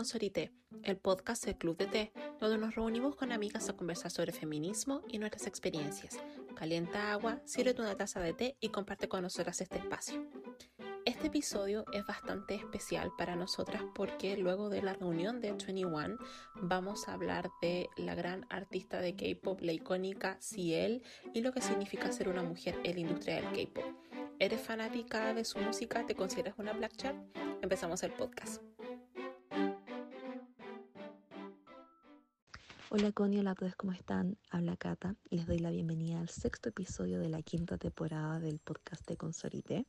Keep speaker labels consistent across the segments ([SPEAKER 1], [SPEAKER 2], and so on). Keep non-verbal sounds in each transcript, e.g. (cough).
[SPEAKER 1] Con Sorité, el podcast del Club de Té, donde nos reunimos con amigas a conversar sobre feminismo y nuestras experiencias. Calienta agua, sírvete una taza de té y comparte con nosotras este espacio. Este episodio es bastante especial para nosotras porque luego de la reunión de 21 vamos a hablar de la gran artista de K-pop, la icónica Ciel, y lo que significa ser una mujer en la industria del K-pop. ¿Eres fanática de su música? ¿Te consideras una Black Chat? Empezamos el podcast.
[SPEAKER 2] Hola Connie, hola a todos, ¿cómo están? Habla Cata y les doy la bienvenida al sexto episodio de la quinta temporada del podcast de Consorite.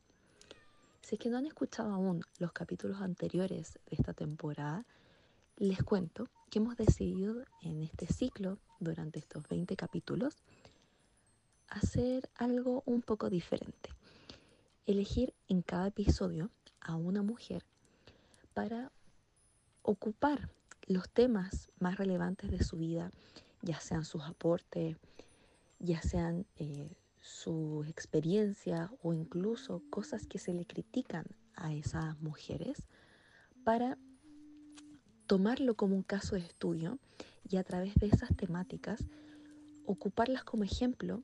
[SPEAKER 2] Si es que no han escuchado aún los capítulos anteriores de esta temporada, les cuento que hemos decidido en este ciclo, durante estos 20 capítulos, hacer algo un poco diferente. Elegir en cada episodio a una mujer para ocupar los temas más relevantes de su vida, ya sean sus aportes, ya sean eh, su experiencia o incluso cosas que se le critican a esas mujeres para tomarlo como un caso de estudio y a través de esas temáticas ocuparlas como ejemplo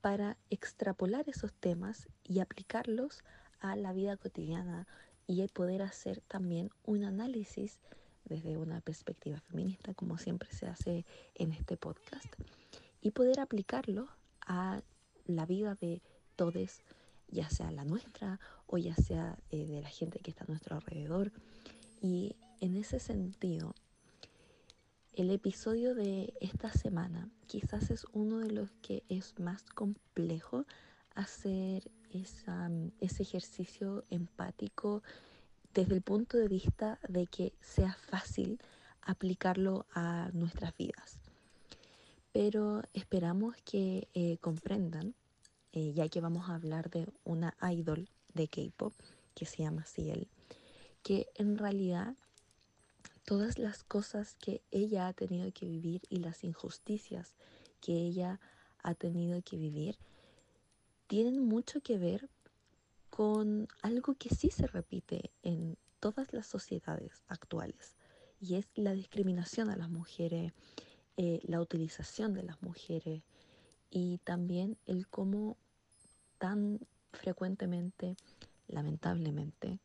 [SPEAKER 2] para extrapolar esos temas y aplicarlos a la vida cotidiana y poder hacer también un análisis desde una perspectiva feminista, como siempre se hace en este podcast, y poder aplicarlo a la vida de todos, ya sea la nuestra o ya sea eh, de la gente que está a nuestro alrededor. Y en ese sentido, el episodio de esta semana quizás es uno de los que es más complejo hacer ese ejercicio empático desde el punto de vista de que sea fácil aplicarlo a nuestras vidas. Pero esperamos que eh, comprendan, eh, ya que vamos a hablar de una idol de K-pop que se llama Ciel, que en realidad todas las cosas que ella ha tenido que vivir y las injusticias que ella ha tenido que vivir tienen mucho que ver con algo que sí se repite en todas las sociedades actuales y es la discriminación a las mujeres eh, la utilización de las mujeres y también el cómo tan frecuentemente, lamentablemente,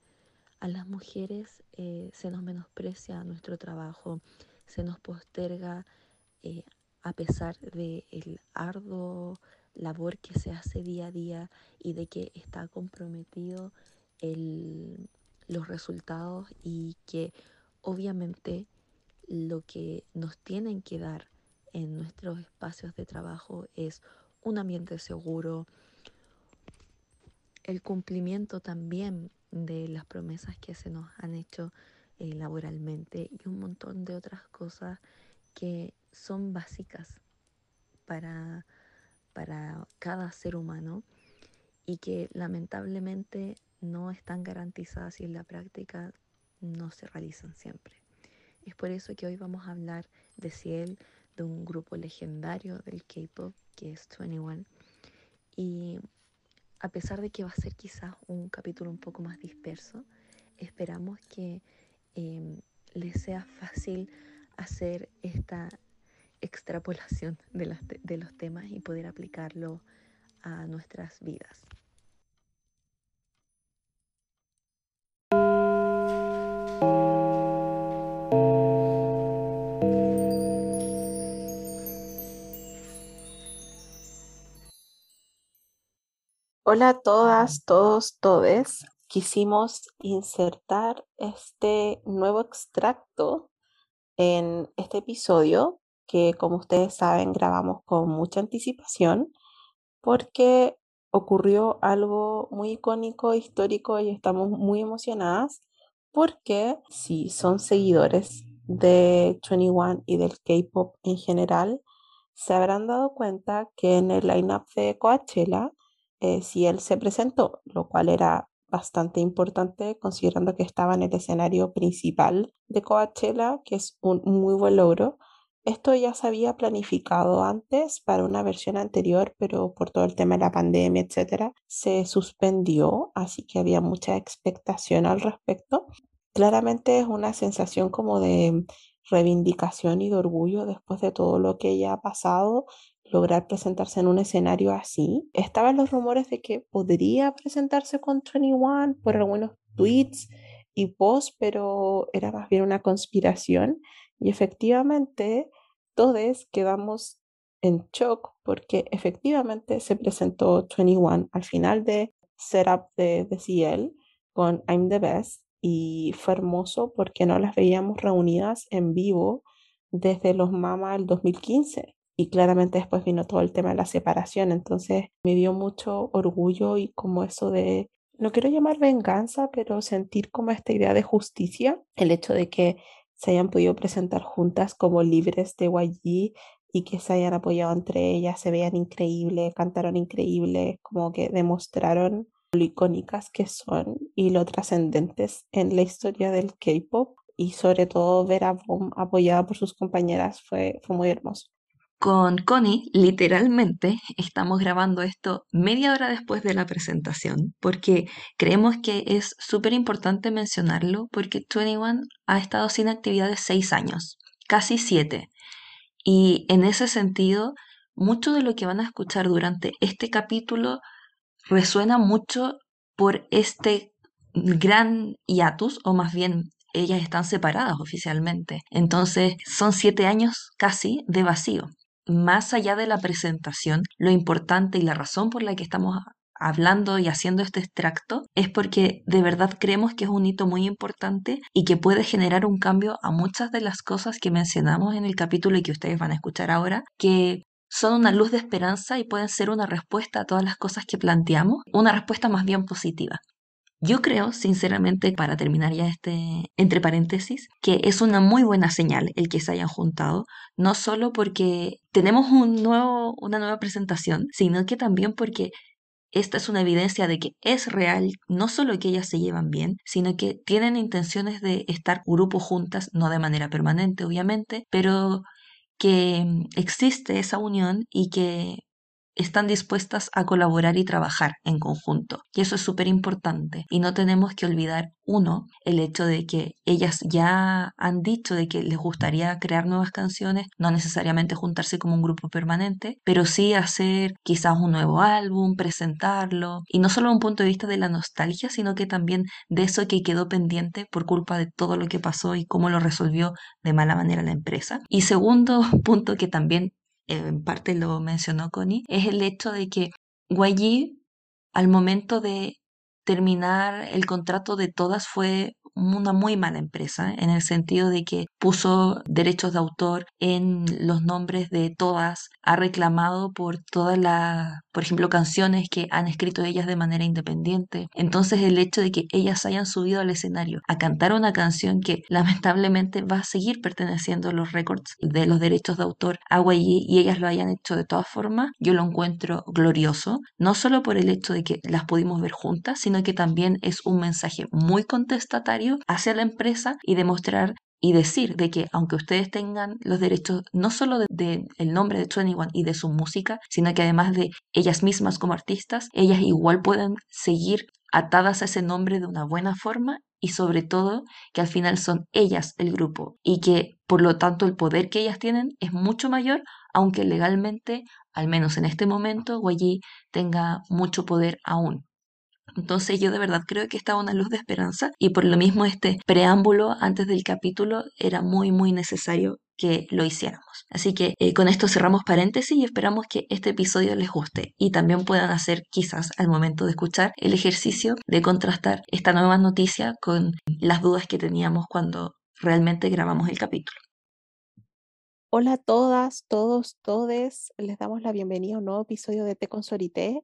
[SPEAKER 2] a las mujeres eh, se nos menosprecia nuestro trabajo, se nos posterga eh, a pesar del el arduo labor que se hace día a día y de que está comprometido el, los resultados y que obviamente lo que nos tienen que dar en nuestros espacios de trabajo es un ambiente seguro, el cumplimiento también de las promesas que se nos han hecho eh, laboralmente y un montón de otras cosas que son básicas para, para cada ser humano y que lamentablemente no están garantizadas y en la práctica no se realizan siempre. Es por eso que hoy vamos a hablar de Ciel, de un grupo legendario del K-pop que es 21. Y a pesar de que va a ser quizás un capítulo un poco más disperso, esperamos que em, les sea fácil hacer esta extrapolación de de los temas y poder aplicarlo a nuestras vidas.
[SPEAKER 1] Hola a todas, todos, todes. Quisimos insertar este nuevo extracto en este episodio que como ustedes saben grabamos con mucha anticipación porque ocurrió algo muy icónico, histórico y estamos muy emocionadas porque si son seguidores de 21 y del K-pop en general, se habrán dado cuenta que en el lineup de Coachella eh, si él se presentó, lo cual era bastante importante considerando que estaba en el escenario principal de Coachella, que es un muy buen logro. Esto ya se había planificado antes para una versión anterior, pero por todo el tema de la pandemia, etcétera, se suspendió, así que había mucha expectación al respecto. claramente es una sensación como de reivindicación y de orgullo después de todo lo que ella ha pasado, lograr presentarse en un escenario así. Estaban los rumores de que podría presentarse con 21 por algunos tweets y posts, pero era más bien una conspiración. Y efectivamente, todos quedamos en shock porque efectivamente se presentó 21 al final de setup de, de CL con I'm the Best y fue hermoso porque no las veíamos reunidas en vivo desde los Mama del 2015 y claramente después vino todo el tema de la separación, entonces me dio mucho orgullo y como eso de, no quiero llamar venganza, pero sentir como esta idea de justicia, el hecho de que se hayan podido presentar juntas como libres de YG y que se hayan apoyado entre ellas, se vean increíbles, cantaron increíble, como que demostraron lo icónicas que son y lo trascendentes en la historia del K-pop y sobre todo ver a Boom apoyada por sus compañeras fue, fue muy hermoso.
[SPEAKER 2] Con Connie, literalmente, estamos grabando esto media hora después de la presentación, porque creemos que es súper importante mencionarlo, porque 21 ha estado sin actividad de seis años, casi siete. Y en ese sentido, mucho de lo que van a escuchar durante este capítulo resuena mucho por este gran hiatus, o más bien ellas están separadas oficialmente. Entonces son siete años casi de vacío. Más allá de la presentación, lo importante y la razón por la que estamos hablando y haciendo este extracto es porque de verdad creemos que es un hito muy importante y que puede generar un cambio a muchas de las cosas que mencionamos en el capítulo y que ustedes van a escuchar ahora, que son una luz de esperanza y pueden ser una respuesta a todas las cosas que planteamos, una respuesta más bien positiva. Yo creo, sinceramente, para terminar ya este entre paréntesis, que es una muy buena señal el que se hayan juntado, no solo porque tenemos una nueva presentación, sino que también porque esta es una evidencia de que es real, no solo que ellas se llevan bien, sino que tienen intenciones de estar grupo juntas, no de manera permanente, obviamente, pero que mm, existe esa unión y que están dispuestas a colaborar y trabajar en conjunto. Y eso es súper importante. Y no tenemos que olvidar, uno, el hecho de que ellas ya han dicho de que les gustaría crear nuevas canciones, no necesariamente juntarse como un grupo permanente, pero sí hacer quizás un nuevo álbum, presentarlo. Y no solo un punto de vista de la nostalgia, sino que también de eso que quedó pendiente por culpa de todo lo que pasó y cómo lo resolvió de mala manera la empresa. Y segundo (laughs) punto que también en parte lo mencionó Connie, es el hecho de que YG al momento de terminar el contrato de todas fue una muy mala empresa, en el sentido de que puso derechos de autor en los nombres de todas, ha reclamado por todas las, por ejemplo, canciones que han escrito ellas de manera independiente. Entonces el hecho de que ellas hayan subido al escenario a cantar una canción que (laughs) lamentablemente va a seguir perteneciendo a los récords de los derechos de autor a YG y ellas lo hayan hecho de todas formas, yo lo encuentro glorioso, no solo por el hecho de que las pudimos ver juntas, sino que también es un mensaje muy contestatario hacia la empresa y demostrar y decir de que aunque ustedes tengan los derechos no solo del de, el nombre de 21 y de su música, sino que además de ellas mismas como artistas, ellas igual pueden seguir atadas a ese nombre de una buena forma y sobre todo que al final son ellas el grupo y que por lo tanto el poder que ellas tienen es mucho mayor, aunque legalmente, al menos en este momento, Guayi tenga mucho poder aún. Entonces yo de verdad creo que estaba una luz de esperanza y por lo mismo este preámbulo antes del capítulo era muy muy necesario que lo hiciéramos. Así que eh, con esto cerramos paréntesis y esperamos que este episodio les guste y también puedan hacer quizás al momento de escuchar el ejercicio de contrastar esta nueva noticia con las dudas que teníamos cuando realmente grabamos el capítulo.
[SPEAKER 1] Hola a todas, todos, todes. Les damos la bienvenida a un nuevo episodio de Te con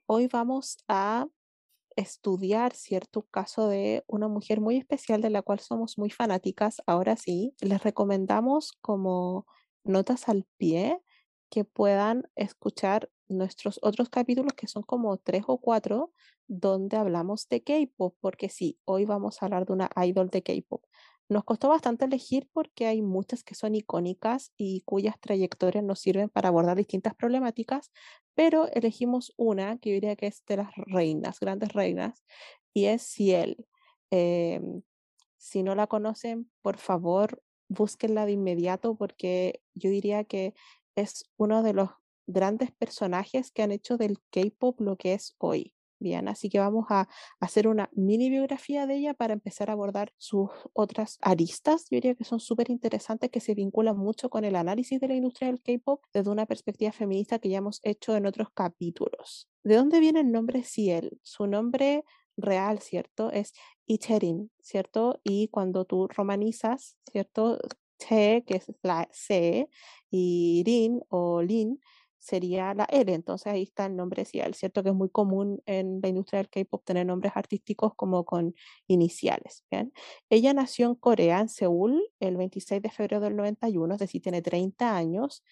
[SPEAKER 1] Hoy vamos a estudiar cierto caso de una mujer muy especial de la cual somos muy fanáticas. Ahora sí, les recomendamos como notas al pie que puedan escuchar nuestros otros capítulos que son como tres o cuatro donde hablamos de K-pop, porque sí, hoy vamos a hablar de una idol de K-pop. Nos costó bastante elegir porque hay muchas que son icónicas y cuyas trayectorias nos sirven para abordar distintas problemáticas, pero elegimos una que yo diría que es de las reinas, grandes reinas, y es Ciel. Em, Si no la conocen, por favor, búsquenla de inmediato porque yo diría que es uno de los grandes personajes que han hecho del K-pop lo que es hoy. Bien, así que vamos a hacer una mini biografía de ella para empezar a abordar sus otras aristas, yo diría que son súper interesantes, que se vinculan mucho con el análisis de la industria del K-pop desde una perspectiva feminista que ya hemos hecho en otros capítulos. ¿De dónde viene el nombre Ciel? Su nombre real, ¿cierto? Es Iterin, ¿cierto? Y cuando tú romanizas, ¿cierto? Te, que es la C, y o Lin, sería la L, entonces ahí está el nombre Ciel, ¿cierto? Que es muy común en la industria del K-pop tener nombres artísticos como con iniciales. Ella nació en Corea, en Seúl, el 26 de febrero del 91, es decir, tiene 30 años.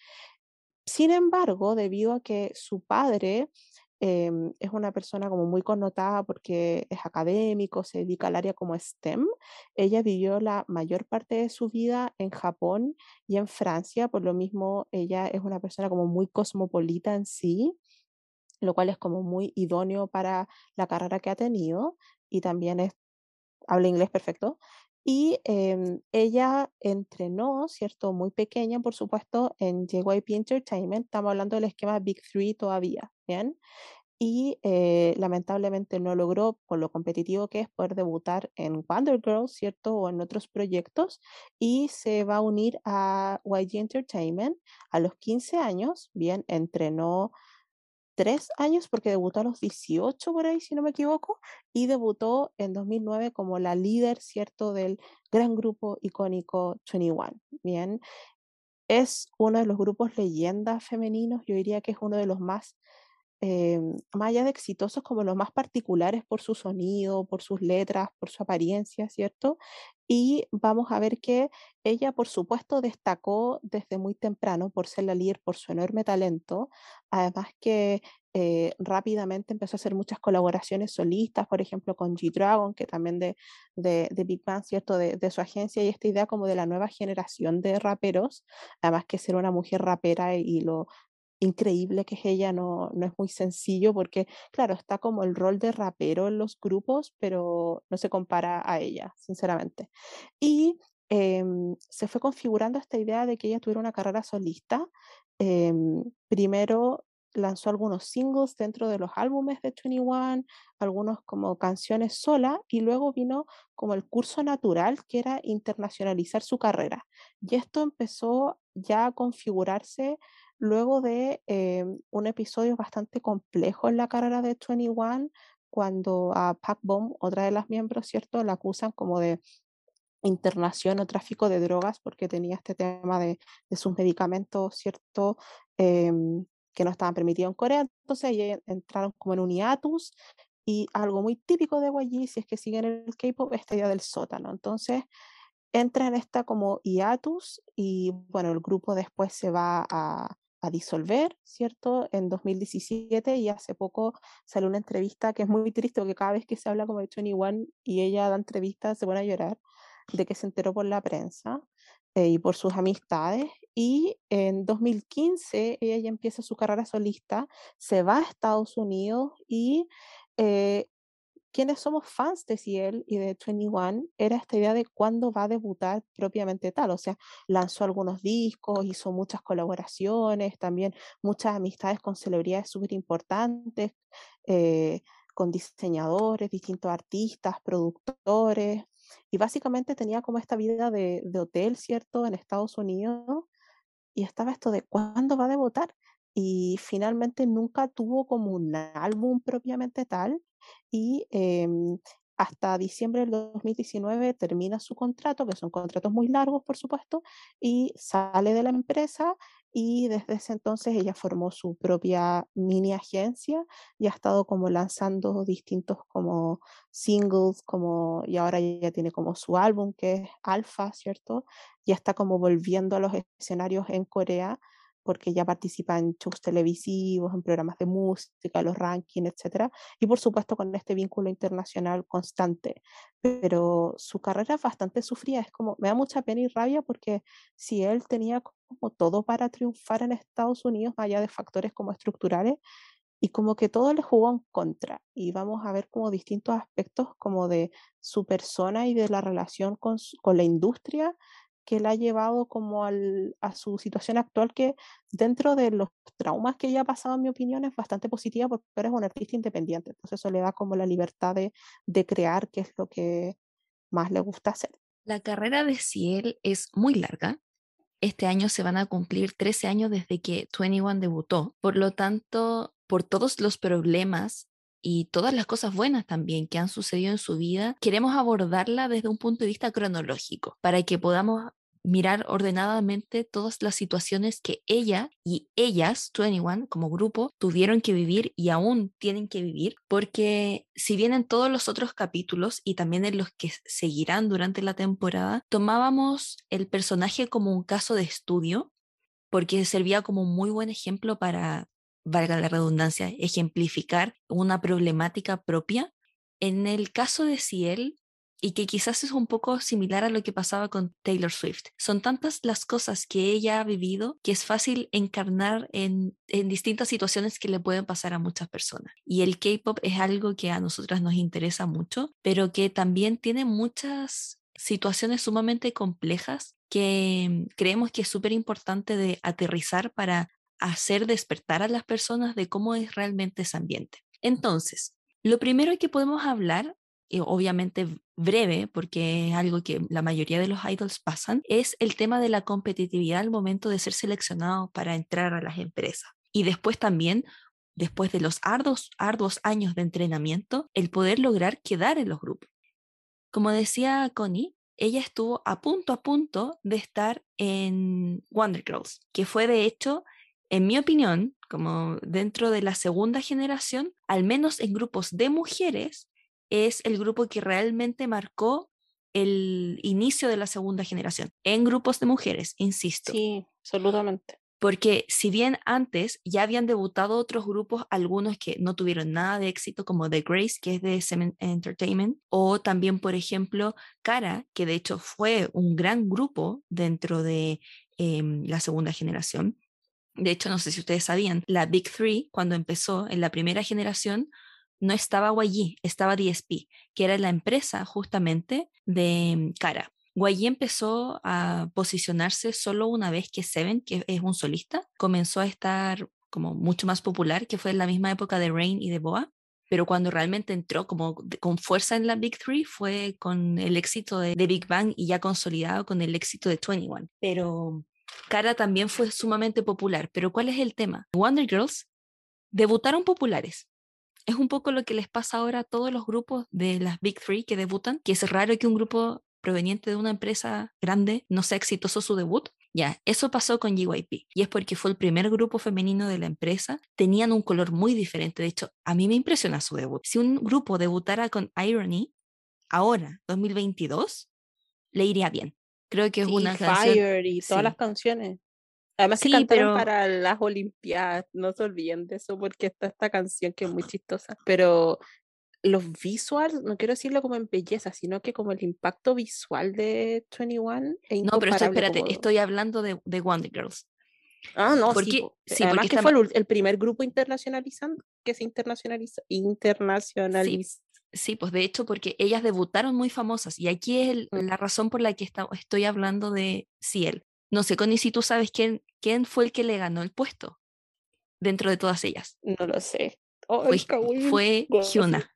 [SPEAKER 1] Sin embargo, debido a que su padre Em, es una persona como muy connotada porque es académico, se dedica al área como STEM. Ella vivió la mayor parte de su vida en Japón y en Francia, por lo mismo ella es una persona como muy cosmopolita en sí, lo cual es como muy idóneo para la carrera que ha tenido y también habla inglés perfecto. Y em, ella entrenó, ¿cierto? Muy pequeña, por supuesto, en JYP Entertainment. Estamos hablando del esquema Big Three todavía, ¿bien? Y eh, lamentablemente no logró, por lo competitivo que es, poder debutar en Wonder Girls, ¿cierto? O en otros proyectos. Y se va a unir a YG Entertainment a los 15 años. Bien, entrenó tres años porque debutó a los 18 por ahí, si no me equivoco, y debutó en 2009 como la líder, ¿cierto?, del gran grupo icónico 21. Bien, es uno de los grupos leyendas femeninos, yo diría que es uno de los más eh, más allá de exitosos como los más particulares por su sonido, por sus letras, por su apariencia, ¿cierto? Y vamos a ver que ella, por supuesto, destacó desde muy temprano por ser la líder, por su enorme talento, además que eh, rápidamente empezó a hacer muchas colaboraciones solistas, por ejemplo, con G-Dragon, que también de, de, Big Bang, ¿cierto? De, de, su agencia, y esta idea como de la nueva generación de raperos, además que ser una mujer rapera y lo, increíble que es ella, no, no es muy sencillo porque, claro, está como el rol de rapero en los grupos, pero no se compara a ella, sinceramente. Y em, se fue configurando esta idea de que ella tuviera una carrera solista. Em, primero lanzó algunos singles dentro de los álbumes de 21, algunos como canciones sola, y luego vino como el curso natural, que era internacionalizar su carrera. Y esto empezó ya a configurarse luego de eh, un episodio bastante complejo en la carrera de 21, cuando a Pac Bomb, otra de las miembros, ¿cierto?, la acusan como de internación o tráfico de drogas porque tenía este tema de, sus medicamentos, ¿cierto?, em, que no estaban permitidos en Corea. Entonces ellos entraron como en un hiatus y algo muy típico de YG, si es que siguen el K-pop, esta idea del sótano. Entonces entra en esta como hiatus y bueno, el grupo después se va a, a disolver, ¿cierto? En 2017 y hace poco salió una entrevista que es muy triste porque cada vez que se habla como de 21 y ella da entrevistas se pone a llorar de que se enteró por la prensa eh, y por sus amistades. Y en 2015 ella ya empieza su carrera solista, se va a Estados Unidos y eh, quienes somos fans de Ciel y de 21 era esta idea de cuándo va a debutar propiamente tal. O sea, lanzó algunos discos, hizo muchas colaboraciones, también muchas amistades con celebridades súper importantes, eh, con diseñadores, distintos artistas, productores. Y básicamente tenía como esta vida de, de hotel, ¿cierto?, en Estados Unidos. Y estaba esto de cuándo va a debutar. Y finalmente nunca tuvo como un álbum propiamente tal y em, hasta diciembre del 2019 termina su contrato, que son contratos muy largos, por supuesto, y sale de la empresa y desde ese entonces ella formó su propia mini agencia y ha estado como lanzando distintos como singles, como, y ahora ella tiene como su álbum que es Alpha, ¿cierto? Y está como volviendo a los escenarios en Corea porque ya participa en shows televisivos, en programas de música, los rankings, etc. Y por supuesto con este vínculo internacional constante. Pero su carrera es bastante sufrida, es como, me da mucha pena y rabia porque si él tenía como todo para triunfar en Estados Unidos, allá de factores como estructurales, y como que todo le jugó en contra y vamos a ver como distintos aspectos como de su persona y de la relación con, con la industria que la ha llevado como a su situación actual que dentro de los traumas que ella ha pasado en mi opinión es bastante positiva porque ahora es un artista independiente entonces eso le da como la libertad de, de crear que es lo que más le gusta hacer.
[SPEAKER 2] La carrera de Ciel es muy larga, este año se van a cumplir 13 años desde que 21 debutó. Por lo tanto, por todos los problemas y todas las cosas buenas también que han sucedido en su vida, queremos abordarla desde un punto de vista cronológico para que podamos mirar ordenadamente todas las situaciones que ella y ellas, 21 como grupo, tuvieron que vivir y aún tienen que vivir, porque si bien en todos los otros capítulos y también en los que seguirán durante la temporada, tomábamos el personaje como un caso de estudio, porque servía como un muy buen ejemplo para, valga la redundancia, ejemplificar una problemática propia. En el caso de Ciel, y que quizás es un poco similar a lo que pasaba con Taylor Swift. Son tantas las cosas que ella ha vivido que es fácil encarnar en, en distintas situaciones que le pueden pasar a muchas personas. Y el K-Pop es algo que a nosotras nos interesa mucho, pero que también tiene muchas situaciones sumamente complejas que creemos que es súper importante de aterrizar para hacer despertar a las personas de cómo es realmente ese ambiente. Entonces, lo primero que podemos hablar obviamente breve, porque es algo que la mayoría de los idols pasan, es el tema de la competitividad al momento de ser seleccionado para entrar a las empresas. Y después también, después de los arduos, arduos años de entrenamiento, el poder lograr quedar en los grupos. Como decía Connie, ella estuvo a punto a punto de estar en Wonder Girls, que fue de hecho, en mi opinión, como dentro de la segunda generación, al menos en grupos de mujeres, es el grupo que realmente marcó el inicio de la segunda generación, en grupos de mujeres, insisto.
[SPEAKER 1] Sí, absolutamente.
[SPEAKER 2] Porque si bien antes ya habían debutado otros grupos, algunos que no tuvieron nada de éxito, como The Grace, que es de Semen Entertainment, o también, por ejemplo, Cara, que de hecho fue un gran grupo dentro de em, la segunda generación. De hecho, no sé si ustedes sabían, la Big Three, cuando empezó en la primera generación, no estaba YG, estaba DSP, que era la empresa justamente de Cara. YG empezó a posicionarse solo una vez que Seven, que es un solista, comenzó a estar como mucho más popular, que fue en la misma época de Rain y de Boa, pero cuando realmente entró como con fuerza en la Big Three fue con el éxito de, de, Big Bang y ya consolidado con el éxito de 21. Pero Cara también fue sumamente popular. Pero ¿cuál es el tema? Wonder Girls debutaron populares, es un poco lo que les pasa ahora a todos los grupos de las Big Three que debutan, que es raro que un grupo proveniente de una empresa grande no sea exitoso su debut. Ya, eso pasó con GYP y es porque fue el primer grupo femenino de la empresa. Tenían un color muy diferente. De hecho, a mí me impresiona su debut. Si un grupo debutara con Irony ahora, 2022, le iría bien. Creo que es una
[SPEAKER 1] Fire y todas las canciones. Además que cantaron para las Olimpiadas, no se olviden de eso porque está esta canción que es muy chistosa, pero los visuals, no quiero decirlo como en belleza, sino que como el impacto visual de 21
[SPEAKER 2] No, pero espérate, estoy hablando de, de Wonder Girls.
[SPEAKER 1] Ah, no, sí, sí además que fue el, primer grupo internacionalizando, que se internacionaliza, internacionaliza.
[SPEAKER 2] Sí, pues de hecho, porque ellas debutaron muy famosas y aquí es la razón por la que estoy hablando de Ciel. No sé, Connie, si tú sabes quién, quién fue el que le ganó el puesto dentro de todas ellas.
[SPEAKER 1] No lo sé.
[SPEAKER 2] fue, Hyuna.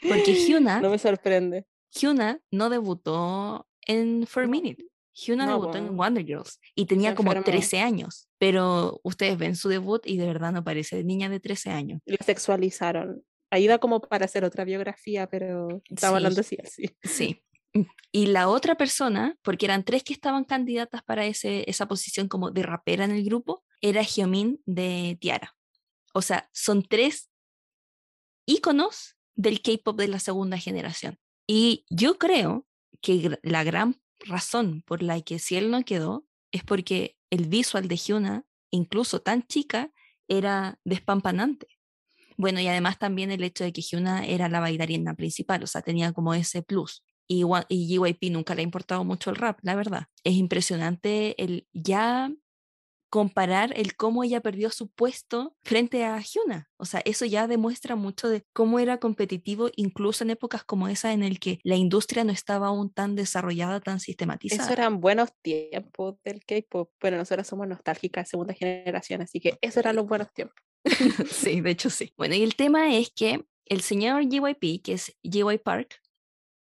[SPEAKER 2] Porque (laughs) Hyuna.
[SPEAKER 1] No me sorprende.
[SPEAKER 2] Hyuna no debutó en For Minute. Hyuna debutó en Wonder Girls y tenía como 13 años. Pero ustedes ven su debut y de verdad no parece niña de 13 años.
[SPEAKER 1] La sexualizaron. Ahí da como para hacer otra biografía, pero estaba hablando así, así.
[SPEAKER 2] Sí. Y la otra persona, porque eran tres que estaban candidatas para ese, esa posición como de rapera en el grupo, era Hyomin de Tiara. O sea, son tres íconos del K-pop de la segunda generación. Y yo creo que la gran razón por la que Ciel no quedó es porque el visual de Hyuna, incluso tan chica, era despampanante. Bueno, y además también el hecho de que Hyuna era la bailarina principal, o sea, tenía como ese plus y, GYP nunca le ha importado mucho el rap, la verdad. Es impresionante el ya comparar el cómo ella perdió su puesto frente a Hyuna. O sea, eso ya demuestra mucho de cómo era competitivo incluso en épocas como esa en el que la industria no estaba aún tan desarrollada, tan sistematizada.
[SPEAKER 1] Eso eran buenos tiempos del K-pop. Bueno, nosotros somos nostálgicas, segunda generación, así que esos eran los buenos tiempos. (laughs) (laughs)
[SPEAKER 2] sí, de hecho sí. Bueno, y el tema es que el señor JYP, que es JY Park,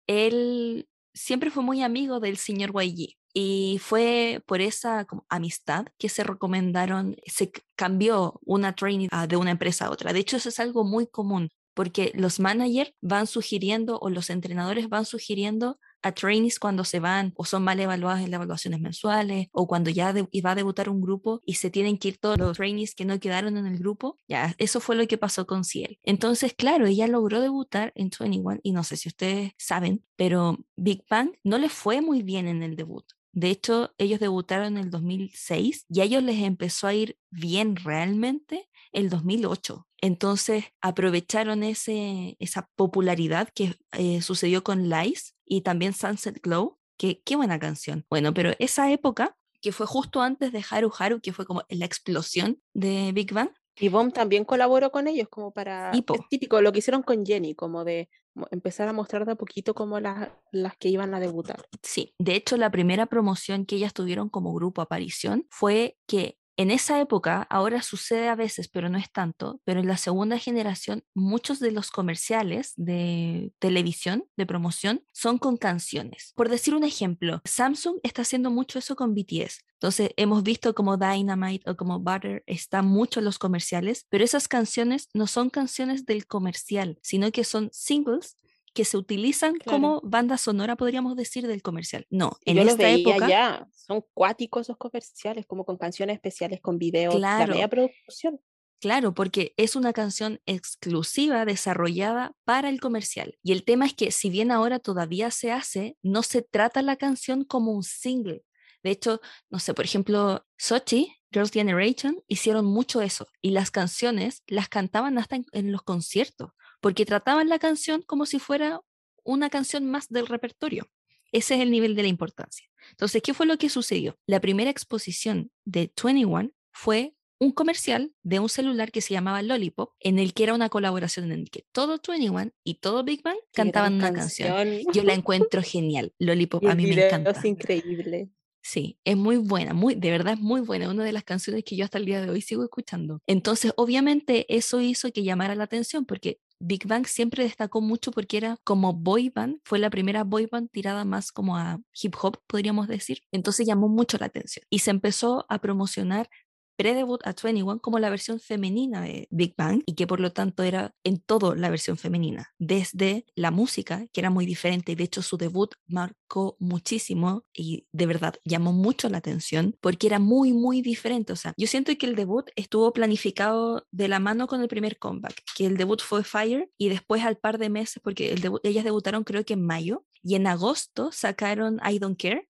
[SPEAKER 2] él siempre fue muy amigo del señor YG. Y fue por esa amistad que se recomendaron, se cambió una trainee ah, de una empresa a otra. De hecho, eso es algo muy común porque los managers van sugiriendo o los entrenadores van sugiriendo a trainees cuando se van o son mal evaluadas en las evaluaciones mensuales o cuando ya va a debutar un grupo y se tienen que ir todos los trainees que no quedaron en el grupo. Ya, eso fue lo que pasó con Ciel. Entonces, claro, ella logró debutar en 21 y no sé si ustedes saben, pero Big Bang no le fue muy bien en el debut. De hecho, ellos debutaron en el 2006 y a ellos les empezó a ir bien realmente el 2008. Entonces aprovecharon ese, esa popularidad que eh, sucedió con Lies y también Sunset Glow, que qué buena canción. Bueno, pero esa época, que fue justo antes de Haru Haru, que fue como la explosión de Big Bang,
[SPEAKER 1] y Bomb también colaboró con ellos, como para. Es típico lo que hicieron con Jenny, como de empezar a mostrar de a poquito como las, las que iban a debutar.
[SPEAKER 2] Sí, de hecho, la primera promoción que ellas tuvieron como grupo aparición fue que en esa época, ahora sucede a veces, pero no es tanto, pero en la segunda generación, muchos de los comerciales de televisión, de promoción, son con canciones. Por decir un ejemplo, Samsung está haciendo mucho eso con BTS. Entonces, hemos visto como Dynamite o como Butter están mucho en los comerciales, pero esas canciones no son canciones del comercial, sino que son singles que se utilizan como banda sonora, podríamos decir, del comercial. No,
[SPEAKER 1] en esta época ya, son cuáticos esos comerciales, como con canciones especiales, con videos, claro, la producción.
[SPEAKER 2] Claro, porque es una canción exclusiva desarrollada para el comercial. Y el tema es que si bien ahora todavía se hace, no se trata la canción como un single. De hecho, no sé, por ejemplo, Sochi, Girls' Generation, hicieron mucho eso. Y las canciones las cantaban hasta en los conciertos porque trataban la canción como si fuera una canción más del repertorio. Ese es el nivel de la importancia. Entonces, ¿qué fue lo que sucedió? La primera exposición de 21 fue un comercial de un celular que se llamaba Lollipop, en el que era una colaboración en el que todo 21 y todo Big Bang cantaban una canción. Yo la (laughs) encuentro genial. Lollipop a mí me encanta.
[SPEAKER 1] Es increíble.
[SPEAKER 2] Sí, es muy buena, muy, de verdad es muy buena, una de las canciones que yo hasta el día de hoy sigo escuchando. Entonces, obviamente, eso hizo que llamara la atención, porque Big Bang siempre destacó mucho porque era como boy band, fue la primera boy band tirada más como a hip hop, podríamos decir. Entonces llamó mucho la atención y se empezó a promocionar pre-debut a 21 como la versión femenina de Big Bang y que por lo tanto era en todo la versión femenina, desde la música, que era muy diferente y de hecho su debut marcó muchísimo y de verdad llamó mucho la atención porque era muy, muy diferente. O sea, yo siento que el debut estuvo planificado de la mano con el primer comeback, que el debut fue Fire y después al par de meses, porque ellas debutaron creo que en mayo y en agosto sacaron I Don't Care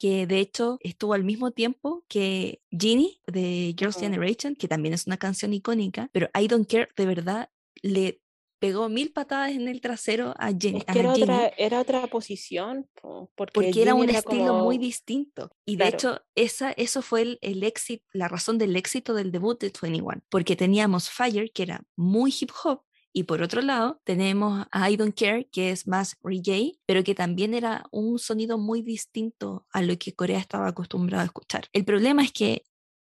[SPEAKER 2] que de hecho estuvo al mismo tiempo que Genie de Girls' Generation, que también es una canción icónica, pero I Don't Care de verdad le pegó mil patadas en el trasero a, Jenny.
[SPEAKER 1] era, Otra, era otra posición,
[SPEAKER 2] porque, era un estilo muy distinto. Y de hecho, esa, eso fue el, el éxito, la razón del éxito del debut de 21, porque teníamos Fire, que era muy hip hop, y por otro lado, tenemos a I Don't Care, que es más reggae, pero que también era un sonido muy distinto a lo que Corea estaba acostumbrado a escuchar. El problema es que,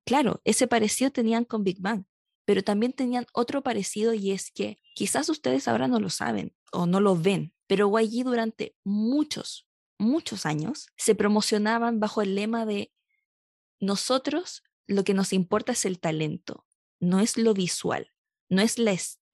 [SPEAKER 2] claro, ese parecido tenían con Big Bang, pero también tenían otro parecido y es que quizás ustedes ahora no lo saben o no lo ven, pero YG durante muchos, muchos años se promocionaban bajo el lema de nosotros lo que nos importa es el talento, no es lo visual, no es la estética.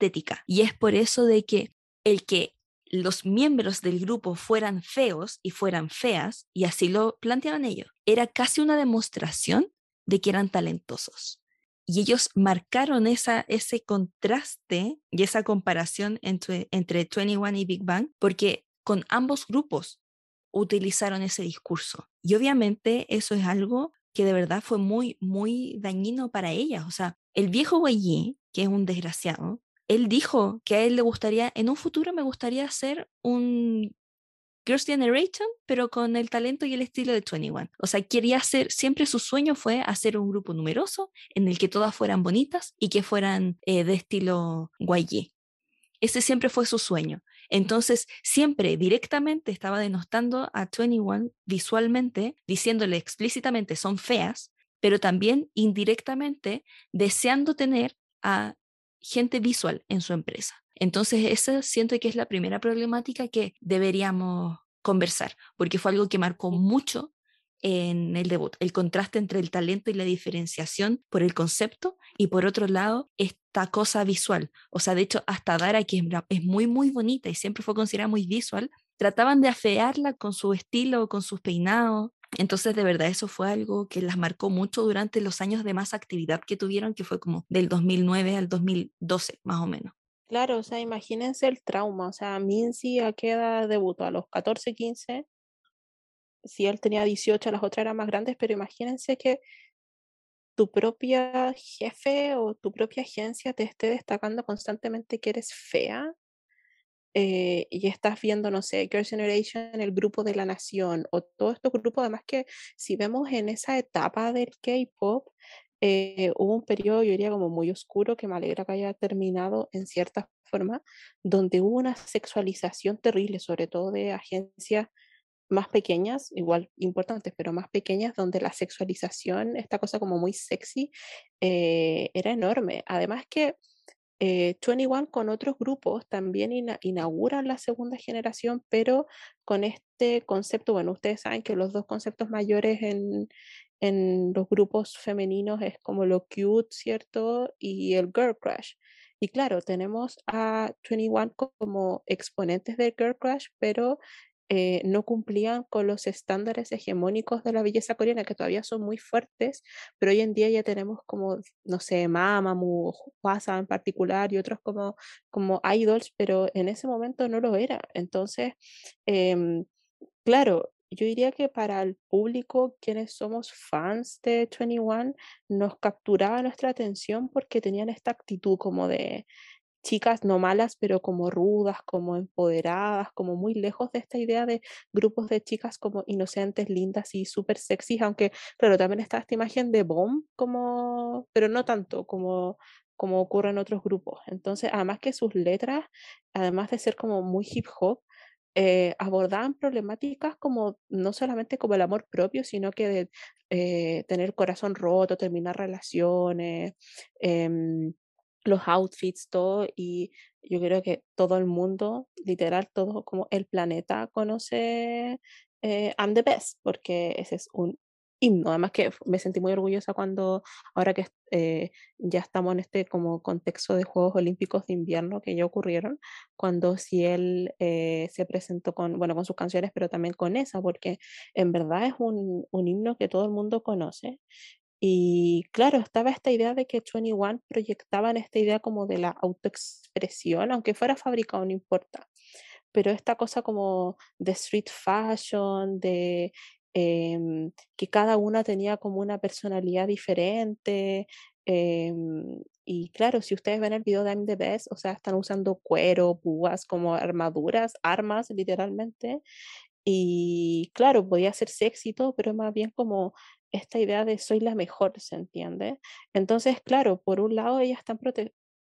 [SPEAKER 2] Y es por eso de que el que los miembros del grupo fueran feos y fueran feas, y así lo planteaban ellos, era casi una demostración de que eran talentosos. Y ellos marcaron esa, ese contraste y esa comparación entre, entre 21 y Big Bang, porque con ambos grupos utilizaron ese discurso. Y obviamente eso es algo que de verdad fue muy, muy dañino para ellas. O sea, el viejo YG, que es un desgraciado, él dijo que a él le gustaría, en un futuro me gustaría ser un Girls' Generation, pero con el talento y el estilo de 21. O sea, quería hacer, siempre su sueño fue hacer un grupo numeroso en el que todas fueran bonitas y que fueran eh, de estilo YG. Ese siempre fue su sueño. Entonces, siempre directamente estaba denostando a 21 visualmente, diciéndole explícitamente son feas, pero también indirectamente deseando tener a gente visual en su empresa. Entonces, esa siento que es la primera problemática que deberíamos conversar, porque fue algo que marcó mucho en el debut, el contraste entre el talento y la diferenciación por el concepto y por otro lado esta cosa visual. O sea, de hecho, hasta Dara, que es muy, muy bonita y siempre fue considerada muy visual, trataban de afearla con su estilo, con sus peinados. Entonces, de verdad, eso fue algo que las marcó mucho durante los años de más actividad que tuvieron, que fue como del 2009 al 2012, más o menos.
[SPEAKER 1] Claro, o sea, imagínense el trauma. O sea, Minzy a qué edad debutó, a los 14, 15. Si él tenía 18, las otras eran más grandes, pero imagínense que tu propia jefe o tu propia agencia te esté destacando constantemente que eres fea eh, y estás viendo, no sé, Girls' Generation, el grupo de la nación o todos estos grupos, además que si vemos en esa etapa del K-Pop, eh, hubo un periodo, yo diría, como muy oscuro, que me alegra que haya terminado en cierta forma, donde hubo una sexualización terrible, sobre todo de agencias más pequeñas, igual importantes, pero más pequeñas, donde la sexualización, esta cosa como muy sexy, eh, era enorme. Además que eh, 21 con otros grupos también inauguran la segunda generación, pero con este concepto, bueno, ustedes saben que los dos conceptos mayores en, en los grupos femeninos es como lo cute, ¿cierto? Y el girl crush. Y claro, tenemos a 21 como exponentes del girl crush, pero eh, no cumplían con los estándares hegemónicos de la belleza coreana, que todavía son muy fuertes, pero hoy en día ya tenemos como, no sé, Mamamoo, Hwasa en particular y otros como, como idols, pero en ese momento no lo era. Entonces, eh, claro, yo diría que para el público, quienes somos fans de 21, nos capturaba nuestra atención porque tenían esta actitud como de chicas no malas, pero como rudas, como empoderadas, como muy lejos de esta idea de grupos de chicas como inocentes, lindas y súper sexys, aunque claro, también está esta imagen de Bomb, como, pero no tanto como como ocurre en otros grupos. Entonces, además que sus letras, además de ser como muy hip hop, eh, abordaban problemáticas como no solamente como el amor propio, sino que de eh, tener corazón roto, terminar relaciones, em, los outfits, todo, y yo creo que todo el mundo, literal, todo como el planeta conoce eh, I'm the Best, porque ese es un himno. Además que me sentí muy orgullosa cuando, ahora que eh, ya estamos en este como contexto de Juegos Olímpicos de Invierno que ya ocurrieron, cuando si él eh, se presentó con, bueno, con sus canciones, pero también con esa, porque en verdad es un, un himno que todo el mundo conoce. Y claro, estaba esta idea de que 21 proyectaban esta idea como de la autoexpresión, aunque fuera fabricado, no importa pero esta cosa como de street fashion, de Em, que cada una tenía como una personalidad diferente. Em, y claro, si ustedes ven el video de I'm the Best, o sea, están usando cuero, púas como armaduras, armas literalmente. Y claro, podía ser sexy todo, pero más bien como esta idea de soy la mejor, ¿se entiende? Entonces, claro, por un lado ellas están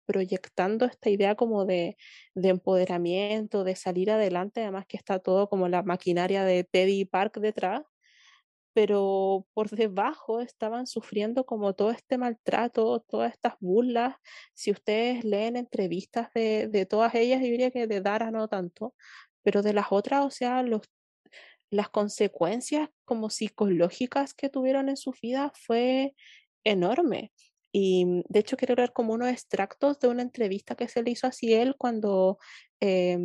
[SPEAKER 1] proyectando esta idea como de, de, empoderamiento, de salir adelante, además que está todo como la maquinaria de Teddy Park detrás, pero por debajo estaban sufriendo como todo este maltrato, todas estas burlas. Si ustedes leen entrevistas de, de todas ellas, yo diría que de Dara no tanto, pero de las otras, o sea, los, las consecuencias como psicológicas que tuvieron en su vida fue enorme. Y mm, de hecho quiero leer como unos extractos de una entrevista que se le hizo a Ciel cuando eh,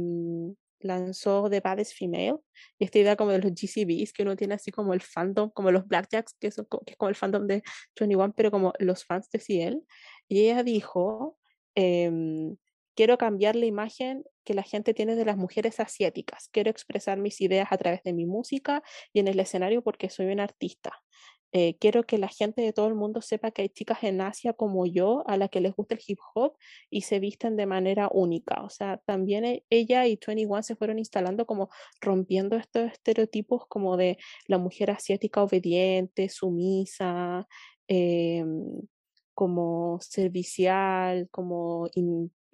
[SPEAKER 1] lanzó The Baddest Female. Y esta idea como de los GCBs, que uno tiene así como el fandom, como los Blackjacks, que, son, que es como el fandom de 21, pero como los fans de Ciel. Y ella dijo, eh, quiero cambiar la imagen que la gente tiene de las mujeres asiáticas. Quiero expresar mis ideas a través de mi música y en el escenario porque soy una artista. eh, quiero que la gente de todo el mundo sepa que hay chicas en Asia como yo a las que les gusta el hip hop y se visten de manera única. O sea, también e, ella y 21 se fueron instalando como rompiendo estos estereotipos como de la mujer asiática obediente, sumisa, em, como servicial, como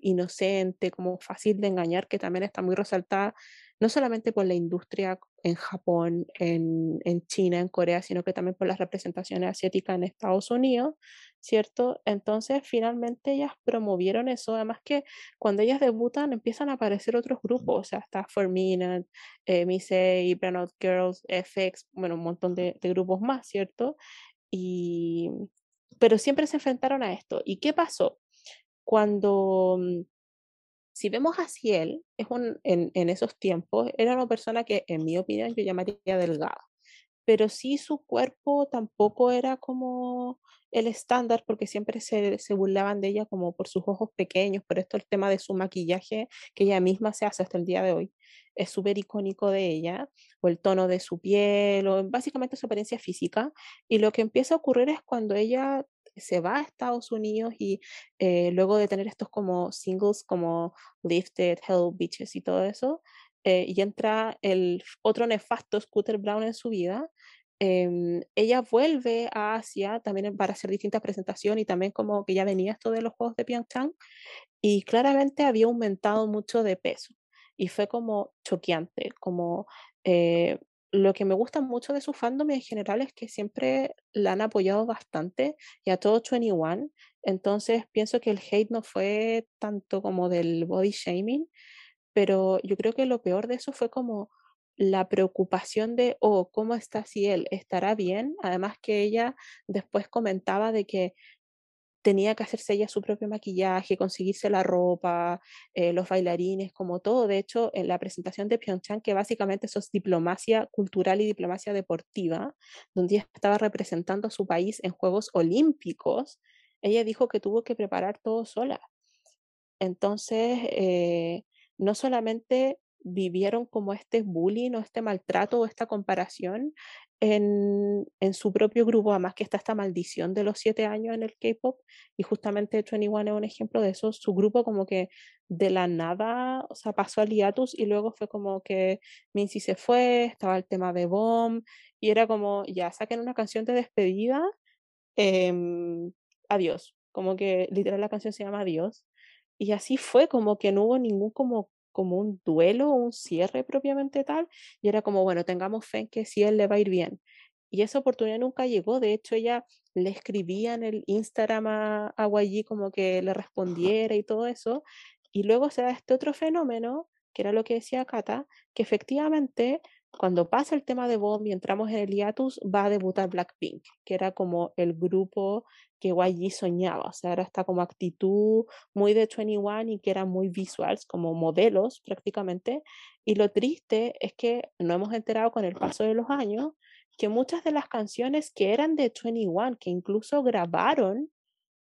[SPEAKER 1] inocente, como fácil de engañar, que también está muy resaltada no solamente por la industria en Japón, en, China, en Corea, sino que también por las representaciones asiáticas en Estados Unidos, ¿cierto? Entonces, finalmente ellas promovieron eso, además que cuando ellas debutan empiezan a aparecer otros grupos, o sea, está For Minute, eh, Misei, Burnout Girls, FX, bueno, un montón de, de grupos más, ¿cierto? Y, pero siempre se enfrentaron a esto. ¿Y qué pasó? Cuando mm, si vemos a Ciel, es un, en, esos tiempos, era una persona que, en mi opinión, yo llamaría delgada. Pero sí su cuerpo tampoco era como el estándar, porque siempre se, se, burlaban de ella como por sus ojos pequeños, por esto el tema de su maquillaje, que ella misma se hace hasta el día de hoy, es súper icónico de ella, o el tono de su piel, o básicamente su apariencia física. Y lo que empieza a ocurrir es cuando ella se va a Estados Unidos y eh, luego de tener estos como singles como Lifted, Hell Beaches y todo eso, eh, y entra el otro nefasto Scooter Brown en su vida, eh, ella vuelve a Asia también para hacer distintas presentaciones y también como que ya venía esto de los Juegos de Pyeongchang y claramente había aumentado mucho de peso y fue como choqueante, como eh, lo que me gusta mucho de su fandom en general es que siempre la han apoyado bastante y a todo 21. Entonces pienso que el hate no fue tanto como del body shaming, pero yo creo que lo peor de eso fue como la preocupación de, oh, ¿cómo está si él estará bien? Además que ella después comentaba de que tenía que hacerse ella su propio maquillaje, conseguirse la ropa, eh, los bailarines, como todo. De hecho, en la presentación de Pyeongchang, que básicamente es diplomacia cultural y diplomacia deportiva, donde ella estaba representando a su país en Juegos Olímpicos, ella dijo que tuvo que preparar todo sola. Entonces, eh, no solamente vivieron como este bullying o este maltrato o esta comparación en, en, su propio grupo, además que está esta maldición de los siete años en el K-pop, y justamente 21 es un ejemplo de eso, su grupo como que de la nada, o sea, pasó al hiatus y luego fue como que Minzy se fue, estaba el tema de Bomb, y era como, ya, saquen una canción de despedida, eh, adiós, como que literal la canción se llama Adiós, y así fue, como que no hubo ningún como como un duelo, un cierre propiamente tal, y era como, bueno, tengamos fe en que sí él le va a ir bien. Y esa oportunidad nunca llegó, de hecho ella le escribía en el Instagram a, a como que le respondiera y todo eso, y luego se da este otro fenómeno, que era lo que decía Kata, que efectivamente cuando pasa el tema de Bomb y entramos en el hiatus, va a debutar Blackpink, que era como el grupo que YG soñaba, o sea, era esta como actitud muy de 21 y que eran muy visuals, como modelos prácticamente. Y lo triste es que no hemos enterado con el paso de los años que muchas de las canciones que eran de 21, que incluso grabaron,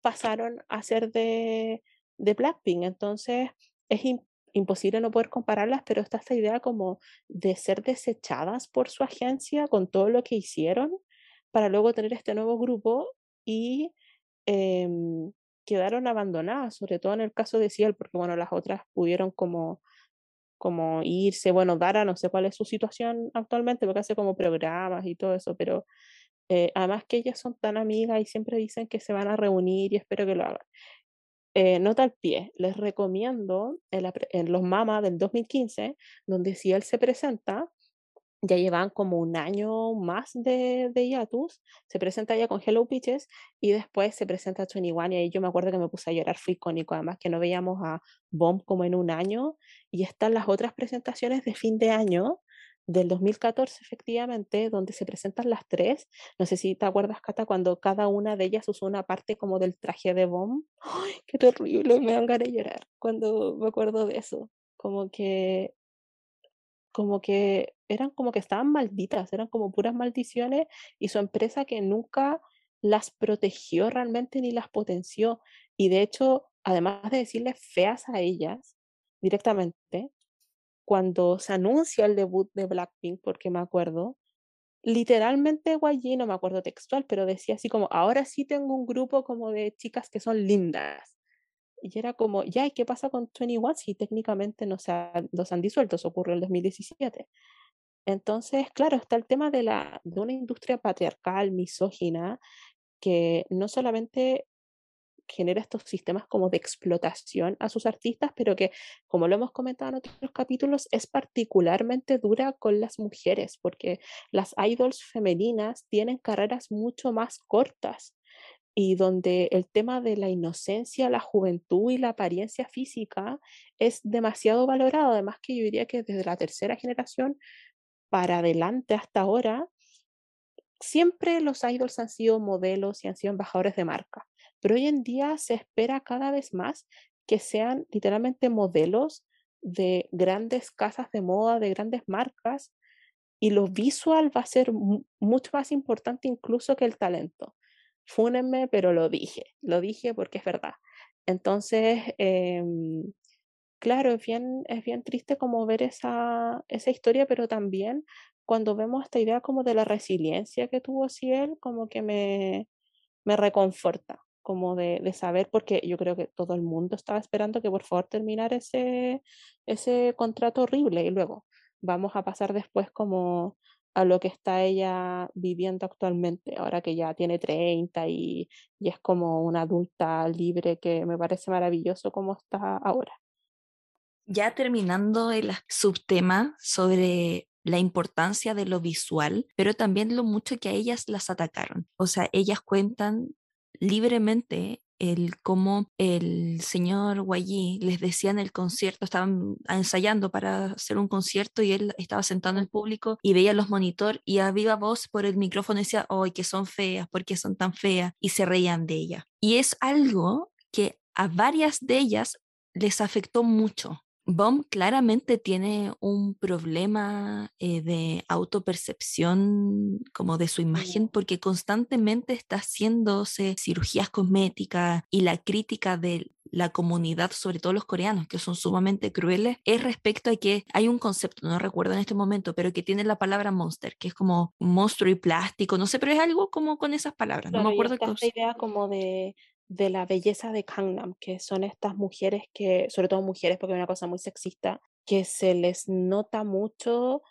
[SPEAKER 1] pasaron a ser de, de Blackpink. Entonces, es, imposible no poder compararlas, pero está esta idea como de ser desechadas por su agencia con todo lo que hicieron para luego tener este nuevo grupo y eh, quedaron abandonadas, sobre todo en el caso de Ciel, porque bueno, las otras pudieron como como irse, bueno, Dara no sé cuál es su situación actualmente, porque hace como programas y todo eso, pero eh, además que ellas son tan amigas y siempre dicen que se van a reunir y espero que lo hagan. Eh, nota al pie, les recomiendo en, los Mamas del 2015, donde si él se presenta, ya llevan como un año más de, de hiatus, se presenta ya con Hello Pitches y después se presenta a 21 y yo me acuerdo que me puse a llorar, fue icónico, además que no veíamos a Bomb como en un año y están las otras presentaciones de fin de año del 2014, efectivamente, donde se presentan las tres. No sé si te acuerdas, Cata, cuando cada una de ellas usó una parte como del traje de Bomb. (gasps) ¡Ay, qué terrible! Me dan ganas de llorar cuando me acuerdo de eso. Como que, como que eran como que estaban malditas, eran como puras maldiciones y su empresa que nunca las protegió realmente ni las potenció. Y de hecho, además de decirles feas a ellas directamente, cuando se anuncia el debut de Blackpink, porque me acuerdo, literalmente YG, no me acuerdo textual, pero decía así como, ahora sí tengo un grupo como de chicas que son lindas. Y era como, ya, ¿y qué pasa con 21 si técnicamente no se los han disuelto? Eso ocurrió en el 2017. Entonces, claro, está el tema de, la, de una industria patriarcal, misógina, que no solamente genera estos sistemas como de explotación a sus artistas, pero que, como lo hemos comentado en otros capítulos, es particularmente dura con las mujeres, porque las idols femeninas tienen carreras mucho más cortas y donde el tema de la inocencia, la juventud y la apariencia física es demasiado valorado, además que yo diría que desde la tercera generación para adelante hasta ahora, siempre los idols han sido modelos y han sido embajadores de marca pero hoy en día se espera cada vez más que sean literalmente modelos de grandes casas de moda, de grandes marcas, y lo visual va a ser mucho más importante incluso que el talento. Fúnenme, pero lo dije, lo dije porque es verdad. Entonces, em, claro, es bien, es bien triste como ver esa, esa historia, pero también cuando vemos esta idea como de la resiliencia que tuvo Ciel, como que me, me reconforta, como de, de, saber, porque yo creo que todo el mundo estaba esperando que por favor terminara ese, ese contrato horrible y luego vamos a pasar después como a lo que está ella viviendo actualmente, ahora que ya tiene 30 y, y es como una adulta libre que me parece maravilloso como está ahora.
[SPEAKER 2] Ya terminando el subtema sobre la importancia de lo visual, pero también lo mucho que a ellas las atacaron. O sea, ellas cuentan libremente el cómo el señor Guayí les decía en el concierto, estaban ensayando para hacer un concierto y él estaba sentado en el público y veía los monitor y a viva voz por el micrófono decía, ¡ay, que son feas! ¿Por qué son tan feas? Y se reían de ella. Y es algo que a varias de ellas les afectó mucho Bomb claramente tiene un problema eh, de autopercepción como de su imagen porque constantemente está haciéndose cirugías cosméticas y la crítica de la comunidad, sobre todo los coreanos, que son sumamente crueles, es respecto a que hay un concepto, no recuerdo en este momento, pero que tiene la palabra monster, que es como monstruo y plástico, no sé, pero es algo como con esas palabras, no me acuerdo.
[SPEAKER 1] Esta idea como de de la belleza de Gangnam, que son estas mujeres que, sobre todo mujeres, porque es una cosa muy sexista, que se les nota mucho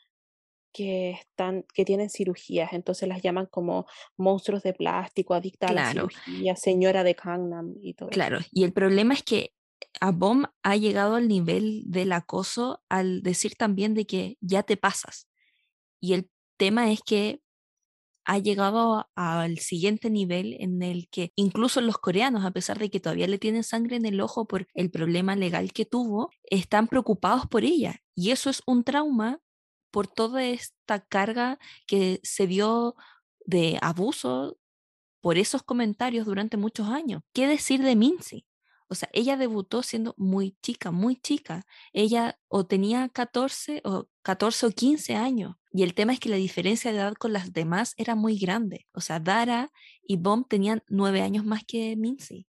[SPEAKER 1] que están, que tienen cirugías, entonces las llaman como monstruos de plástico, adicta a la cirugía, señora de Gangnam y todo
[SPEAKER 2] Claro, y el problema es que a Bom ha llegado al nivel del acoso al decir también de que ya te pasas. Y el tema es que ha llegado al siguiente nivel en el que incluso los coreanos, a pesar de que todavía le tienen sangre en el ojo por el problema legal que tuvo, están preocupados por ella. Y eso es un trauma por toda esta carga que se vio de abuso por esos comentarios durante muchos años. ¿Qué decir de Minzy? O sea, ella debutó siendo muy chica, muy chica. Ella o tenía 14 o 14 o 15 años. Y el tema es que la diferencia de edad con las demás era muy grande. O sea, Dara y Bomb tenían nueve años más que Minzy.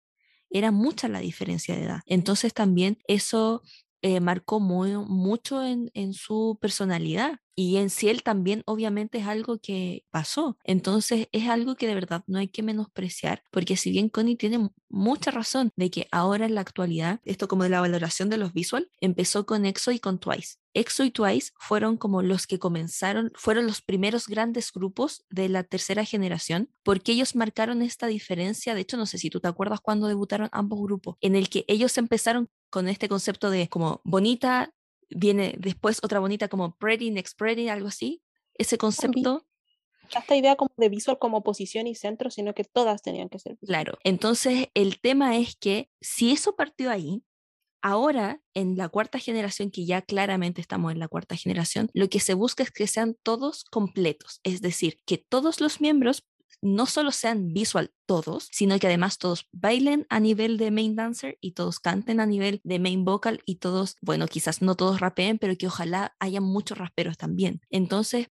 [SPEAKER 2] Era mucha la diferencia de edad. Entonces también eso eh, marcó mucho en, en, su personalidad. Y en sí él también obviamente es algo que pasó. Entonces es algo que de verdad no hay que menospreciar, porque si bien Connie tiene mucha razón de que ahora en la actualidad, esto como de la valoración de los visual, empezó con EXO y con Twice. EXO y Twice fueron como los que comenzaron, fueron los primeros grandes grupos de la tercera generación, porque ellos marcaron esta diferencia. De hecho, no sé si tú te acuerdas cuando debutaron ambos grupos, en el que ellos empezaron con este concepto de como bonita, viene después otra bonita como pretty, next pretty, algo así. Ese concepto.
[SPEAKER 1] Esta idea como de visual como posición y centro, sino que todas tenían que ser.
[SPEAKER 2] Claro, entonces el tema es que si eso partió ahí, ahora en la cuarta generación, que ya claramente estamos en la cuarta generación, lo que se busca es que sean todos completos, es decir, que todos los miembros no solo sean visual todos, sino que además todos bailen a nivel de main dancer y todos canten a nivel de main vocal y todos, bueno, quizás no todos rapeen, pero que ojalá haya muchos raperos también. Entonces,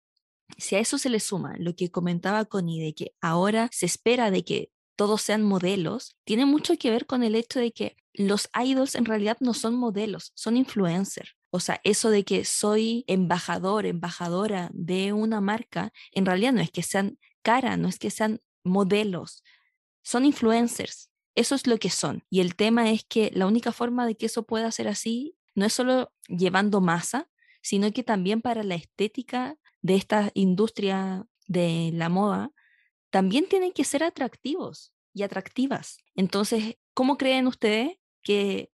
[SPEAKER 2] si a eso se le suma lo que comentaba Connie de que ahora se espera de que todos sean modelos, tiene mucho que ver con el hecho de que los idols en realidad no son modelos, son influencers. O sea, eso de que soy embajador, embajadora de una marca, en realidad no es que sean cara, no es que sean modelos, son influencers. Eso es lo que son. Y el tema es que la única forma de que eso pueda ser así no es solo llevando masa, sino que también para la estética de esta industria de la moda, también tienen que ser atractivos y atractivas. Entonces, ¿cómo creen ustedes que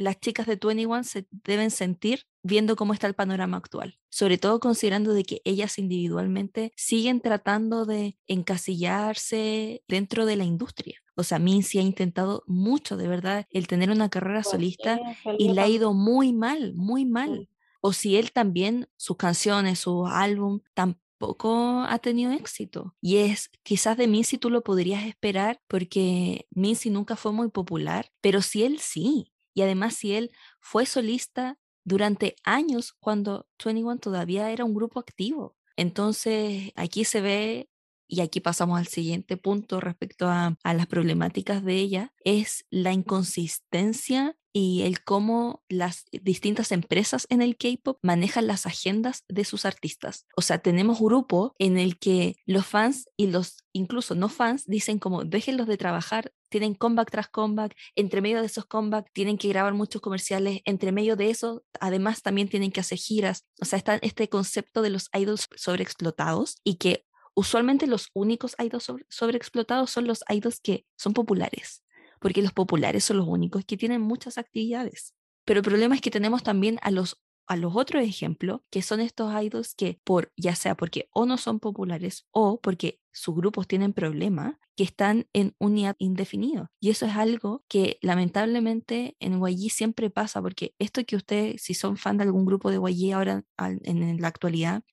[SPEAKER 2] las chicas de 21 se deben sentir viendo cómo está el panorama actual, sobre todo considerando de que ellas individualmente siguen tratando de encasillarse dentro de la industria. O sea, Mincy ha intentado mucho, de verdad, el tener una carrera
[SPEAKER 1] Pues
[SPEAKER 2] solista y le ha ido muy mal, muy mal. O si él también, sus canciones, su álbum, tampoco ha tenido éxito. Y es, quizás de Mincy tú lo podrías esperar porque Mincy nunca fue muy popular, pero si él sí. Y además si él fue solista durante años cuando 21 todavía era un grupo activo. Entonces, aquí se ve, y aquí pasamos al siguiente punto respecto a, a las problemáticas de ella, es la inconsistencia y el cómo las distintas empresas en el K-pop manejan las agendas de sus artistas. O sea, tenemos grupo en el que los fans y los incluso no fans dicen como déjenlos de trabajar, tienen comeback tras comeback, entre medio de esos comeback tienen que grabar muchos comerciales, entre medio de eso además también tienen que hacer giras. O sea, está este concepto de los idols sobreexplotados y que usualmente los únicos idols sobre, sobreexplotados son los idols que son populares porque los populares son los únicos que tienen muchas actividades. Pero el problema es que tenemos también a los a los otros ejemplos, que son estos idols que por ya sea porque o no son populares o porque sus grupos tienen problemas, que están en unidad indefinido. Y eso es algo que lamentablemente en YG siempre pasa, porque esto que ustedes, si son fan de algún grupo de YG ahora en, la actualidad,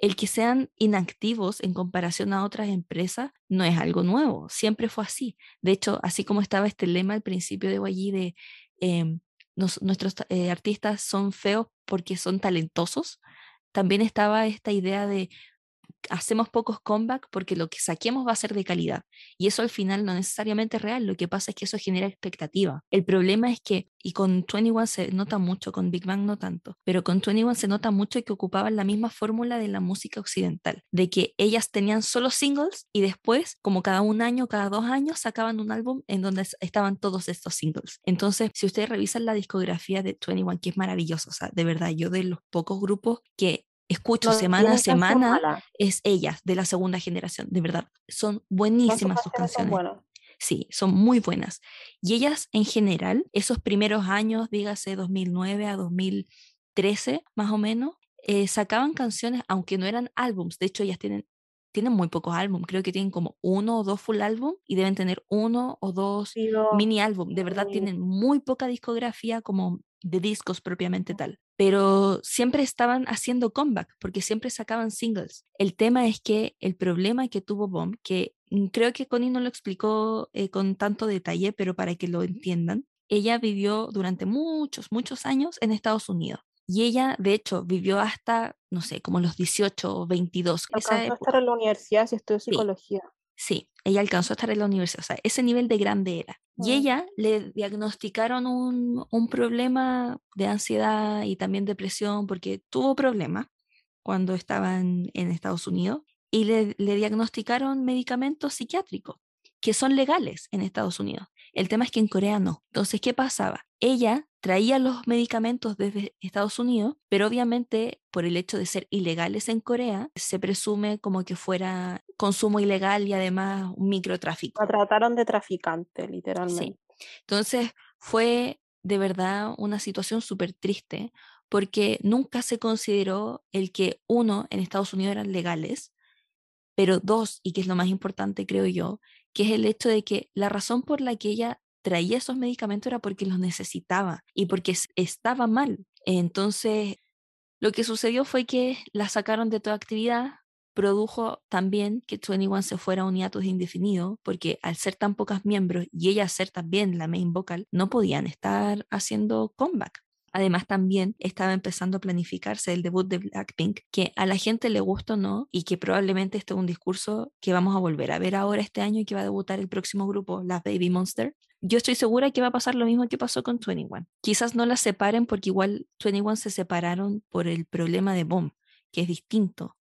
[SPEAKER 2] el que sean inactivos en comparación a otras empresas no es algo nuevo, siempre fue así. De hecho, así como estaba este lema al principio de YG de eh, nos, nuestros eh, artistas son feos porque son talentosos, también estaba esta idea de hacemos pocos comeback porque lo que saquemos va a ser de calidad. Y eso al final no necesariamente es real, lo que pasa es que eso genera expectativa. El problema es que, y con 21 se nota mucho, con Big Bang no tanto, pero con 21 se nota mucho que ocupaban la misma fórmula de la música occidental, de que ellas tenían solo singles y después, como cada un año, cada dos años, sacaban un álbum en donde estaban todos estos singles. Entonces, si ustedes revisan la discografía de 21, que es maravillosa, o sea, de verdad, yo de los pocos grupos que escucho
[SPEAKER 1] no
[SPEAKER 2] semana a semana es ellas de la segunda generación, de verdad. Son buenísimas sus
[SPEAKER 1] canciones son.
[SPEAKER 2] Sí, son muy buenas. Y ellas en general, esos primeros años, dígase 2009 a 2013 más o menos, eh, sacaban canciones, aunque no eran álbums. De hecho, ellas tienen, tienen muy pocos álbums. Creo que tienen como uno o dos full álbum y deben tener uno o dos mini álbum. De verdad, tienen muy poca discografía como de discos propiamente tal. Pero siempre estaban haciendo comeback porque siempre sacaban singles. El tema es que el problema que tuvo Bomb, que creo que Connie no lo explicó eh, con tanto detalle, pero para que lo entiendan, ella vivió durante muchos, muchos años en Estados Unidos. Y ella, de hecho, vivió hasta, no sé, como los 18 o 22. Esa
[SPEAKER 1] Alcanzó a
[SPEAKER 2] época.
[SPEAKER 1] estar en la universidad si estudió
[SPEAKER 2] Sí.
[SPEAKER 1] psicología.
[SPEAKER 2] Sí, ella alcanzó a estar en la universidad, o sea, ese nivel de grande era. Y ella le diagnosticaron un, un problema de ansiedad y también depresión porque tuvo problemas cuando estaba en, en Estados Unidos y le, le diagnosticaron medicamentos psiquiátricos que son legales en Estados Unidos. El tema es que en Corea no. Entonces, ¿qué pasaba? Ella traía los medicamentos desde Estados Unidos, pero obviamente por el hecho de ser ilegales en Corea, se presume como que fuera consumo ilegal y además un microtráfico.
[SPEAKER 1] La trataron de traficante,
[SPEAKER 2] Sí.
[SPEAKER 1] literalmente.
[SPEAKER 2] Entonces fue de verdad una situación súper triste porque nunca se consideró el que uno en Estados Unidos eran legales, pero dos, y que es lo más importante creo yo, que es el hecho de que la razón por la que ella traía esos medicamentos era porque los necesitaba y porque estaba mal. Entonces, lo que sucedió fue que la sacaron de toda actividad, produjo también que 21 se fuera a un hiatus indefinido, porque al ser tan pocas miembros y ella ser también la main vocal, no podían estar haciendo comeback. Además, también estaba empezando a planificarse el debut de Blackpink, que a la gente le gusta o no, y que probablemente este es un discurso que vamos a volver a ver ahora este año y que va a debutar el próximo grupo, las Baby Monster. Yo estoy segura que va a pasar lo mismo que pasó con 21. Quizás no las separen porque igual 21 se separaron por el problema de Bomb, que es distinto,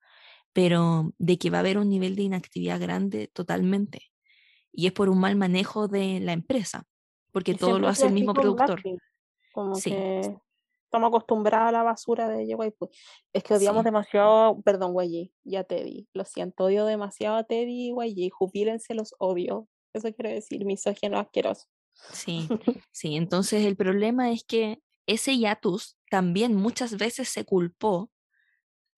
[SPEAKER 2] pero de que va a haber un nivel de inactividad grande totalmente. Y es por un mal manejo de la empresa, porque todo lo hace el mismo productor.
[SPEAKER 1] Como que estamos acostumbrados a la basura de YG. Es que odiamos demasiado, perdón, YG, ya Teddy. Lo siento, odio demasiado a Teddy y YG. Jubílense los odio. Eso quiere decir misógino asqueroso.
[SPEAKER 2] Sí, (laughs) sí. Entonces el problema es que ese hiatus también muchas veces se culpó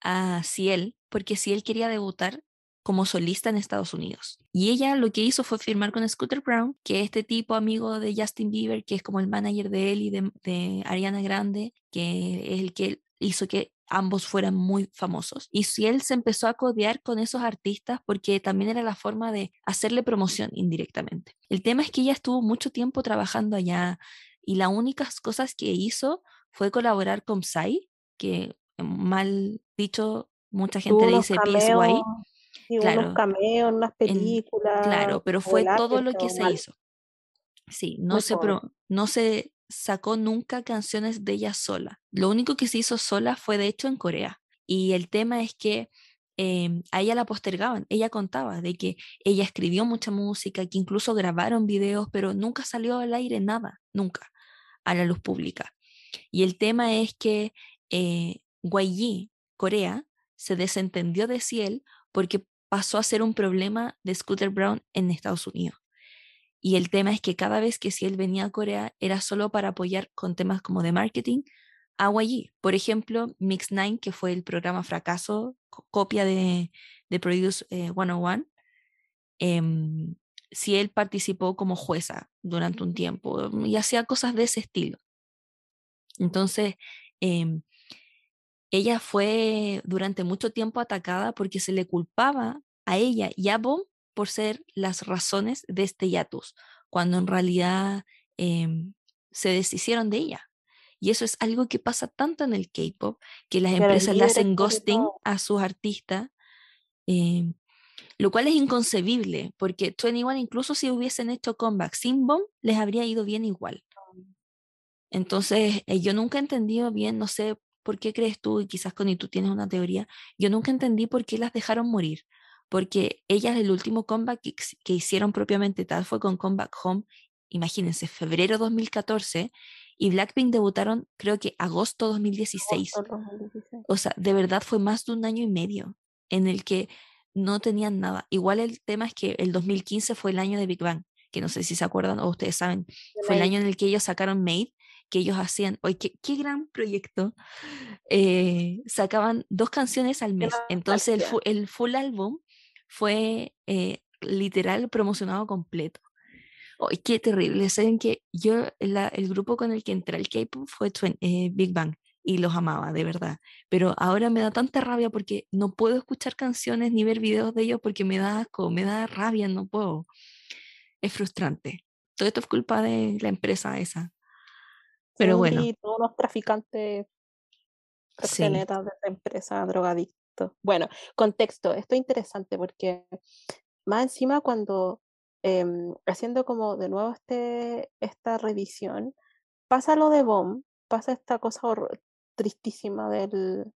[SPEAKER 2] a Ciel, porque Ciel quería debutar como solista en Estados Unidos. Y ella lo que hizo fue firmar con Scooter Brown, que es este tipo amigo de Justin Bieber, que es como el manager de él y de, Ariana Grande, que es el que hizo que ambos fueran muy famosos. Y si él se empezó a codear con esos artistas porque también era la forma de hacerle promoción indirectamente. El tema es que ella estuvo mucho tiempo trabajando allá y las únicas cosas que hizo fue colaborar con Psy, que mal dicho, mucha gente le dice PSY
[SPEAKER 1] claro, unos cameos, unas películas.
[SPEAKER 2] claro, pero fue todo lo que se hizo. Sí, no se, no se sacó nunca canciones de ella sola. Lo único que se hizo sola fue de hecho en Corea. Y el tema es que em, a ella la postergaban. Ella contaba de que ella escribió mucha música, que incluso grabaron videos, pero nunca salió al aire nada, nunca, a la luz pública. Y el tema es que eh, YG, Corea, se desentendió de Ciel porque pasó a ser un problema de Scooter Brown en Estados Unidos. Y el tema es que cada vez que si él venía a Corea era solo para apoyar con temas como de marketing a YG. Por ejemplo, Mix 9, que fue el programa fracaso, copia de, de Produce 101, eh, em, si él participó como jueza durante un tiempo y hacía cosas de ese estilo. Entonces, em, ella fue durante mucho tiempo atacada porque se le culpaba a ella y a Bomb por ser las razones de este hiatus, cuando en realidad em, se deshicieron de ella. Y eso es algo que pasa tanto en el K-pop, que las empresas le hacen ghosting a sus artistas, em, lo cual es inconcebible, porque 21 incluso si hubiesen hecho comeback sin Bomb, les habría ido bien igual. Entonces, eh, yo nunca he entendido bien, no sé ¿por qué crees tú, y quizás con y tú tienes una teoría, yo nunca entendí por qué las dejaron morir? Porque ellas el último comeback que, hicieron propiamente tal fue con Comeback Home, imagínense, febrero 2014, y Blackpink debutaron creo que agosto 2016. O sea, de verdad fue más de un año y medio en el que no tenían nada. Igual el tema es que el 2015 fue el año de Big Bang, que no sé si se acuerdan o ustedes saben, fue el año en el que ellos sacaron Made que ellos hacían, oye, qué, gran proyecto, eh, sacaban dos canciones al mes. Entonces el, el full álbum fue eh, literal promocionado completo. Oye, qué terrible. Saben que yo, el grupo con el que entré al K-pop fue eh, Big Bang y los amaba, de verdad. Pero ahora me da tanta rabia porque no puedo escuchar canciones ni ver videos de ellos porque me da asco, me da rabia, no puedo. Es frustrante. Todo esto es culpa de la empresa esa. Pero bueno.
[SPEAKER 1] Y todos los traficantes, de esa empresa, drogadictos. Bueno, contexto, esto es interesante porque más encima cuando em, haciendo como de nuevo este, esta revisión, pasa lo de Bomb, pasa esta cosa tristísima del,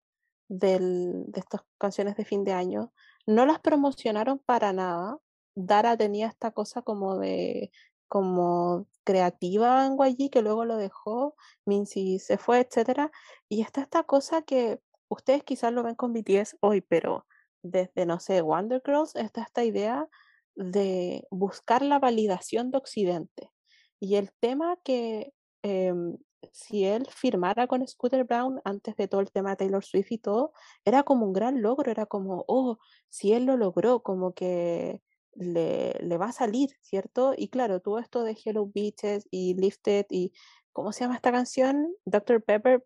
[SPEAKER 1] del, de estas canciones de fin de año, no las promocionaron para nada. Dara tenía esta cosa como de como creativa en YG que luego lo dejó, Minzy se fue, etcétera, y está esta cosa que ustedes quizás lo ven con BTS hoy, pero desde, no sé, Wonder Girls está esta idea de buscar la validación de Occidente. Y el tema que em, si él firmara con Scooter Brown antes de todo el tema de Taylor Swift y todo, era como un gran logro, era como, oh, si él lo logró, como que le, le, va a salir, ¿cierto? Y claro, todo esto de Hello Beaches y Lifted y, ¿cómo se llama esta canción? Dr. Pepper,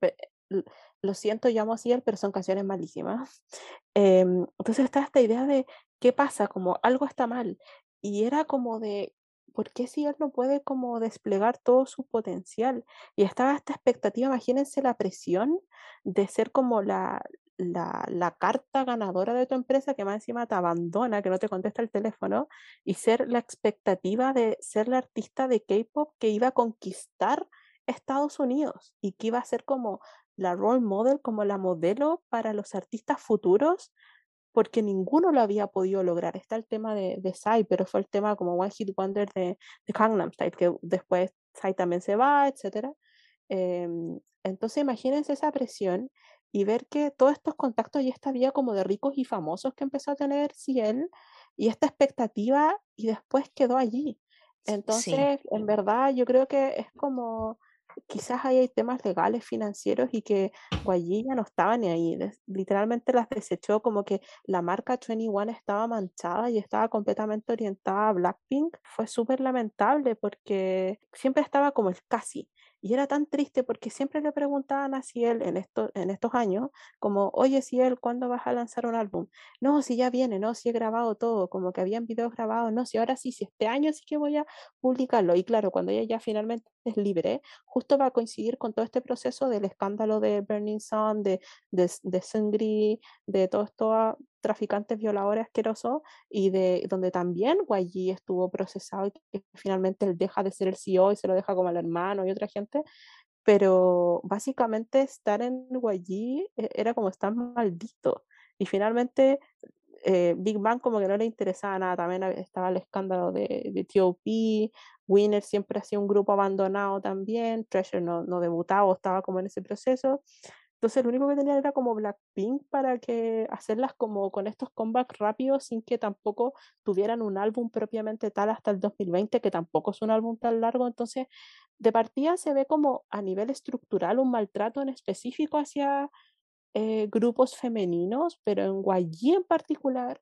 [SPEAKER 1] lo siento, llamo así, pero son canciones malísimas. (laughs) Em, entonces está esta idea de qué pasa, como algo está mal. Y era como de, ¿por qué si él no puede como desplegar todo su potencial? Y estaba esta expectativa, imagínense la presión de ser como la, la, carta ganadora de tu empresa que más encima te abandona, que no te contesta el teléfono, y ser la expectativa de ser la artista de K-Pop que iba a conquistar Estados Unidos y que iba a ser como la role model, como la modelo para los artistas futuros, porque ninguno lo había podido lograr. Está el tema de, de Psy, pero fue el tema como One Hit Wonder de, de Gangnam Style, que después Psy también se va, etc. Eh, entonces imagínense esa presión y ver que todos estos contactos y esta vida como de ricos y famosos que empezó a tener Ciel y esta expectativa y después quedó allí. Entonces, sí. en verdad, yo creo que es como quizás ahí hay temas legales, financieros y que Guayi ya no estaba ni ahí. Literalmente las desechó como que la marca 21 estaba manchada y estaba completamente orientada a Blackpink. Fue súper lamentable porque siempre estaba como el casi. Y era tan triste porque siempre le preguntaban a Ciel en, esto, en estos años, como, oye Ciel, ¿cuándo vas a lanzar un álbum? No, si ya viene, no, si he grabado todo, como que habían videos grabados, no, si ahora sí, si este año sí que voy a publicarlo. Y claro, cuando ella ya finalmente (laughs) es libre, justo va a coincidir con todo este proceso del escándalo de Burning Sun, de, de, de todo esto traficantes violadores asquerosos y de donde también YG estuvo procesado y finalmente él deja de ser el CEO y se lo deja como al hermano y otra gente, pero básicamente estar en YG e, era como estar maldito y finalmente eh, Big Bang como que no le interesaba nada, también estaba el escándalo de, de T.O.P., Winner siempre hacía un grupo abandonado también, Treasure no, no debutaba, estaba como en ese proceso, entonces lo único que tenía era como Blackpink para que hacerlas como con estos comebacks rápidos sin que tampoco tuvieran un álbum propiamente tal hasta el 2020, que tampoco es un álbum tan largo. Entonces, de partida se ve como a nivel estructural un maltrato en específico hacia eh, grupos femeninos, pero en YG en particular,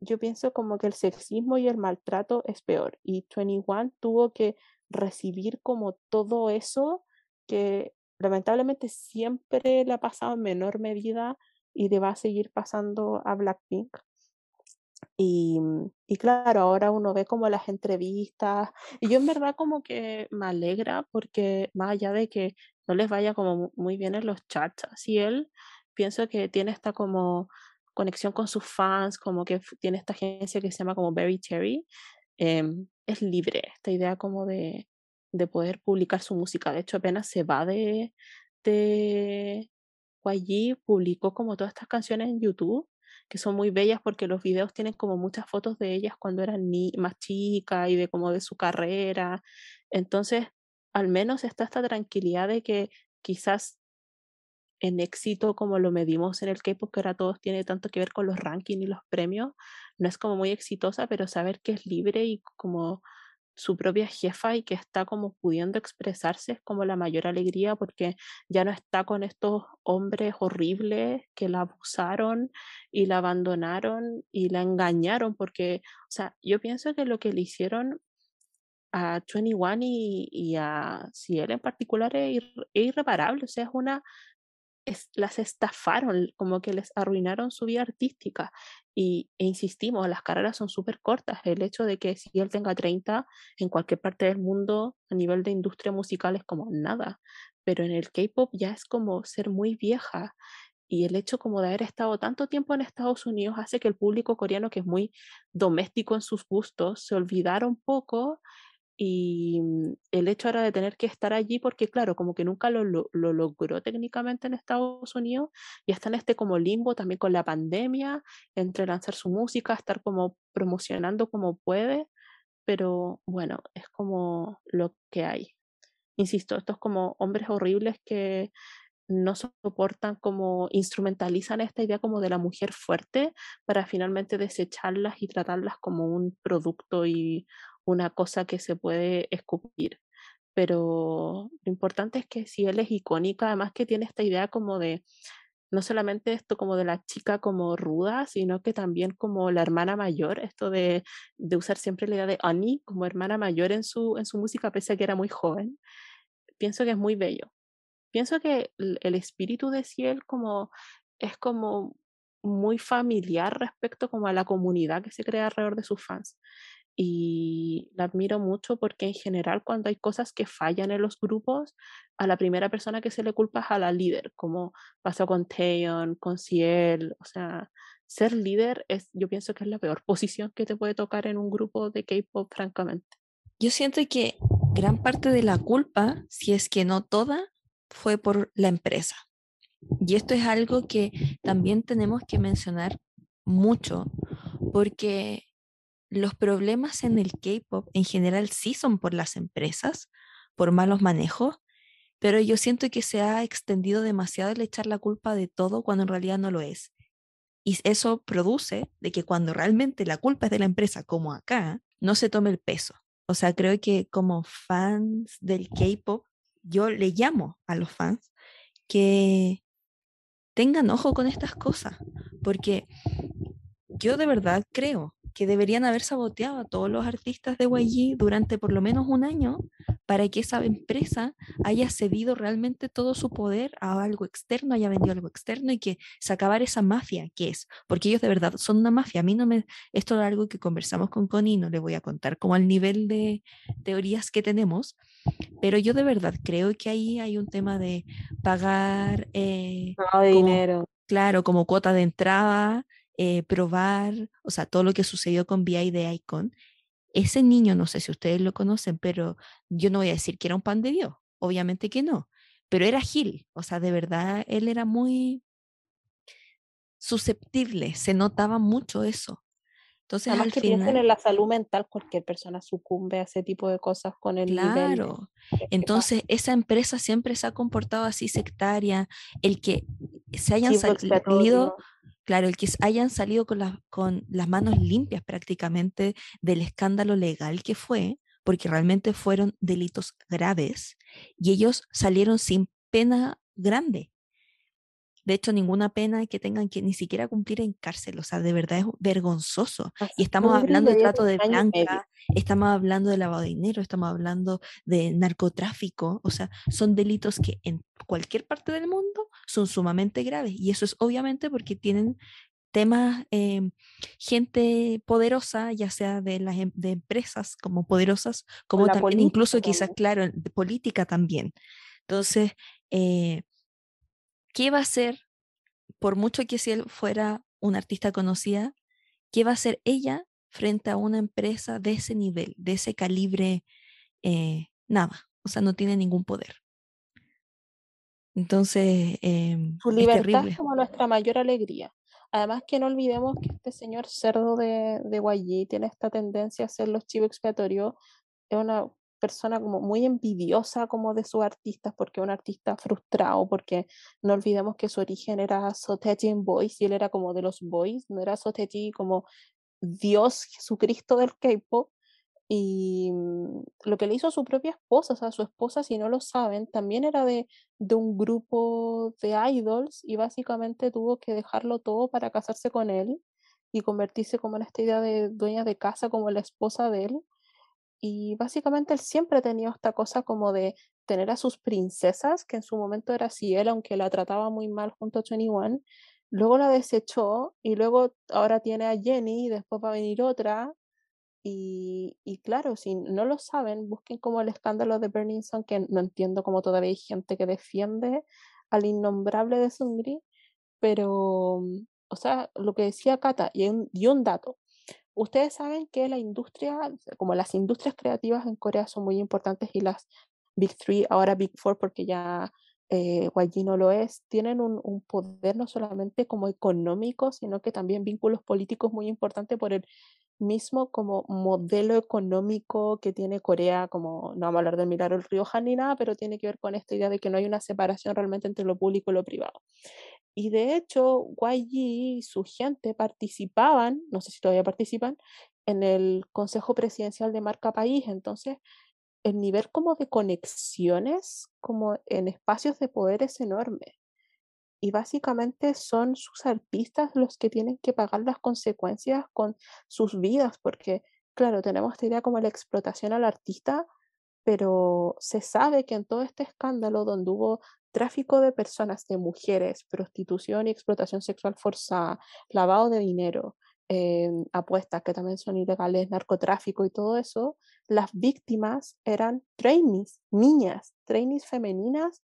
[SPEAKER 1] yo pienso como que el sexismo y el maltrato es peor. Y 21 tuvo que recibir como todo eso que lamentablemente siempre le ha pasado en menor medida y le va a seguir pasando a Blackpink. Y, claro, ahora uno ve como las entrevistas y yo en verdad como que me alegra porque más allá de que no les vaya como muy bien en los chats, así él pienso que tiene esta como conexión con sus fans, como que tiene esta agencia que se llama como Berry Cherry, eh, es libre, esta idea como de, de poder publicar su música. De hecho, apenas se va de, de allí, publicó como todas estas canciones en YouTube, que son muy bellas porque los videos tienen como muchas fotos de ellas cuando eran ni más chicas y de como de su carrera. Entonces, al menos está esta tranquilidad de que quizás en éxito como lo medimos en el K-pop, que ahora todos tiene tanto que ver con los rankings y los premios, no es como muy exitosa, pero saber que es libre y como su propia jefa y que está como pudiendo expresarse es como la mayor alegría porque ya no está con estos hombres horribles que la abusaron y la abandonaron y la engañaron porque, o sea, yo pienso que lo que le hicieron a 21 y, y a Ciel en particular es, es irreparable, o sea, es una las estafaron, como que les arruinaron su vida artística. Y, e insistimos, las carreras son súper cortas. El hecho de que si él tenga 30 en cualquier parte del mundo a nivel de industria musical es como nada. Pero en el K-pop ya es como ser muy vieja. Y el hecho como de haber estado tanto tiempo en Estados Unidos hace que el público coreano, que es muy doméstico en sus gustos, se olvidara un poco y mm, el hecho era de tener que estar allí porque claro, como que nunca lo, logró técnicamente en Estados Unidos y está en este como limbo también con la pandemia, entre lanzar su música, estar como promocionando como puede, pero bueno, es como lo que hay. Insisto, estos como hombres horribles que no soportan como instrumentalizan esta idea como de la mujer fuerte para finalmente desecharlas y tratarlas como un producto y una cosa que se puede escupir. Pero lo importante es que si él es icónica, además que tiene esta idea como de, no solamente esto como de la chica como ruda, sino que también como la hermana mayor, esto de, de usar siempre la idea de Annie como hermana mayor en su, en su música, pese a que era muy joven, pienso que es muy bello. Pienso que el, espíritu de Ciel como es como muy familiar respecto como a la comunidad que se crea alrededor de sus fans y la admiro mucho porque en general cuando hay cosas que fallan en los grupos, a la primera persona que se le culpa es a la líder, como pasó con Taeyeon, con Ciel, o sea, ser líder es, yo pienso que es la peor (laughs) posición que te puede tocar en un grupo de K-pop, francamente.
[SPEAKER 2] Yo siento que gran parte de la culpa, si es que no toda, fue por la empresa. Y esto es algo que también tenemos que mencionar mucho, porque los problemas en el K-Pop en general sí son por las empresas, por malos manejos, pero yo siento que se ha extendido demasiado el echar la culpa de todo cuando en realidad no lo es. Y eso produce de que cuando realmente la culpa es de la empresa, como acá, no se tome el peso. O sea, creo que como fans del K-Pop, yo le llamo a los fans que tengan ojo con estas cosas, porque yo de verdad creo que deberían haber saboteado a todos los artistas de YG durante por lo menos un año para que esa empresa haya cedido realmente todo su poder a algo externo, haya vendido algo externo y que se acabara esa mafia que es, porque ellos de verdad son una mafia. A mí no me, esto es algo que conversamos con Connie, no le voy a contar como al nivel de teorías que tenemos, pero yo de verdad creo que ahí hay un tema de pagar...
[SPEAKER 1] Eh, dinero.
[SPEAKER 2] Claro, como cuota de entrada eh, probar, o sea, todo lo que sucedió con VI de Icon. Ese niño, no sé si ustedes lo conocen, pero yo no voy a decir que era un pan de Dios, obviamente que no, pero era Gil, o sea, de verdad, él era muy susceptible, se notaba mucho eso.
[SPEAKER 1] Entonces, Además al que final, en la salud mental, cualquier persona sucumbe a ese tipo de cosas con el
[SPEAKER 2] claro. Entonces, esa empresa siempre se ha comportado así sectaria. El que se hayan salido, Claro, el que hayan salido con, con las manos limpias prácticamente del escándalo legal que fue, porque realmente fueron delitos graves y ellos salieron sin pena grande. De hecho, ninguna pena que tengan que ni siquiera cumplir en cárcel. O sea, de verdad es vergonzoso. y estamos hablando de trato de blanca, estamos hablando de lavado de dinero, estamos hablando de narcotráfico. O sea, son delitos que en cualquier parte del mundo son sumamente graves. Y eso es obviamente porque tienen temas, em, gente poderosa, ya sea de las em, de empresas como poderosas, como también incluso quizás, claro, de política también. Entonces, eh, ¿qué va a ser, por mucho que si él fuera una artista conocida, qué va a ser ella frente a una empresa de ese nivel, de ese calibre? Eh, nada, o sea, no tiene ningún poder. Entonces, eh,
[SPEAKER 1] su libertad es, como nuestra mayor alegría. Además que no olvidemos que este señor cerdo de, de YG tiene esta tendencia a ser los chivos expiatorios. Es una persona como muy envidiosa como de sus artistas, porque es un artista frustrado, porque no olvidemos que su origen era Soteji Boys y él era como de los Boys, no era Soteji como Dios Jesucristo del K-pop. Y mm, lo que le hizo a su propia esposa, o sea, su esposa, si no lo saben, también era de, de un grupo de idols y básicamente tuvo que dejarlo todo para casarse con él y convertirse como en esta idea de dueña de casa, como la esposa de él. Y básicamente él siempre ha tenido esta cosa como de tener a sus princesas, que en su momento era él, aunque la trataba muy mal junto a 21, luego la desechó y luego ahora tiene a Jenny y después va a venir otra. Y, y claro, si no lo saben, busquen como el escándalo de Burning Sun, que no entiendo cómo todavía hay gente que defiende al innombrable de Sungri, pero, o sea, lo que decía Kata, y un, un dato, Ustedes saben que la industria, como las industrias creativas en Corea son muy importantes y las Big Three, ahora Big Four, porque ya eh, YG no lo es, tienen un, un, poder no solamente como económico, sino que también vínculos políticos muy importantes por el mismo como modelo económico que tiene Corea, como no vamos a hablar del milagro del río Han ni nada, pero tiene que ver con esta idea de que no hay una separación realmente entre lo público y lo privado. Y de hecho, YG y su gente participaban, no sé si todavía participan, en el Consejo Presidencial de Marca País. Entonces, el nivel como de conexiones, como en espacios de poder es enorme. Y básicamente son sus artistas los que tienen que pagar las consecuencias con sus vidas, porque, claro, tenemos esta idea como la explotación al artista, pero se sabe que en todo este escándalo donde hubo tráfico de personas, de mujeres, prostitución y explotación sexual forzada, lavado de dinero, em, apuestas que también son ilegales, narcotráfico y todo eso, las víctimas eran trainees, niñas, trainees femeninas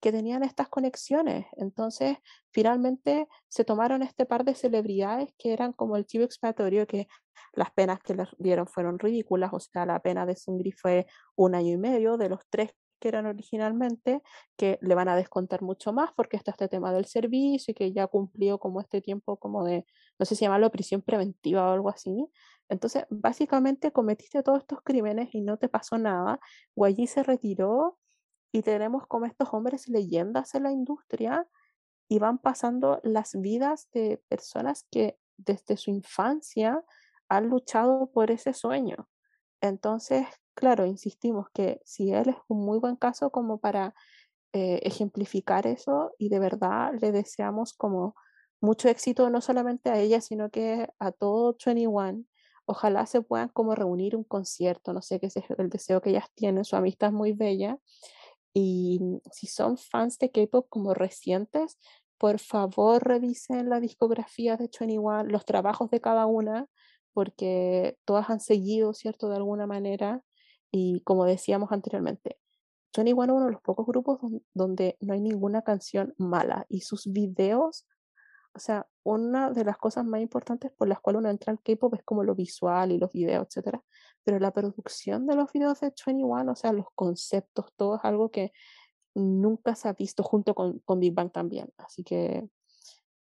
[SPEAKER 1] que tenían estas conexiones. Entonces, finalmente se tomaron este par de celebridades que eran como el chivo expiatorio, que las penas que les dieron fueron ridículas, o sea, la pena de Sungri fue un año y medio de los tres que eran originalmente, que le van a descontar mucho más porque está este tema del servicio y que ya cumplió como este tiempo como de, no sé si llamarlo prisión preventiva o algo así. Entonces, básicamente cometiste todos estos crímenes y no te pasó nada. Guayí se retiró y tenemos como estos hombres leyendas en la industria y van pasando las vidas de personas que desde su infancia han luchado por ese sueño. Entonces, claro, insistimos que si él es un muy buen caso como para eh, ejemplificar eso y de verdad le deseamos como mucho éxito no solamente a ella, sino que a todo 21. Ojalá se puedan como reunir un concierto, no sé qué es el deseo que ellas tienen, su amistad es muy bella y si son fans de K-pop como recientes, por favor revisen la discografía de 21, los trabajos de cada una, porque todas han seguido, ¿cierto? De alguna manera. Y como decíamos anteriormente, 21 es uno de los pocos grupos donde no hay ninguna canción mala y sus videos o sea, una de las cosas más importantes por las cuales uno entra al K-pop es como lo visual y los videos, etcétera. Pero la producción de los videos de 21, o sea, los conceptos, todo es algo que nunca se ha visto junto con, con Big Bang también. Así que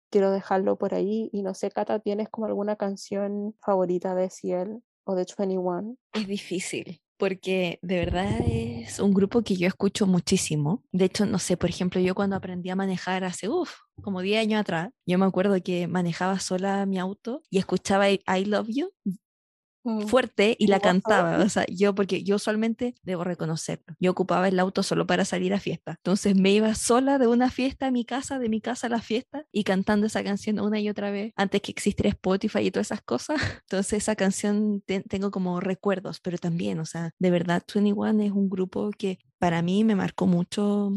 [SPEAKER 1] quiero dejarlo por ahí. Y no sé, Cata, ¿tienes como alguna canción favorita de Ciel o de 21?
[SPEAKER 2] Es difícil porque de verdad es un grupo que yo escucho muchísimo. De hecho, no sé, por ejemplo, yo cuando aprendí a manejar hace, como 10 años atrás, yo me acuerdo que manejaba sola mi auto y escuchaba I Love You Mm. fuerte y la cantaba. O sea, yo, porque yo usualmente, debo reconocerlo, yo ocupaba el auto solo para salir a fiesta. Entonces me iba sola de una fiesta a mi casa, de mi casa a la fiesta y cantando esa canción una y otra vez antes que existiera Spotify y todas esas cosas. (laughs) Entonces esa canción tengo como recuerdos, pero también, o sea, de verdad 21 es un grupo que para mí me marcó mucho.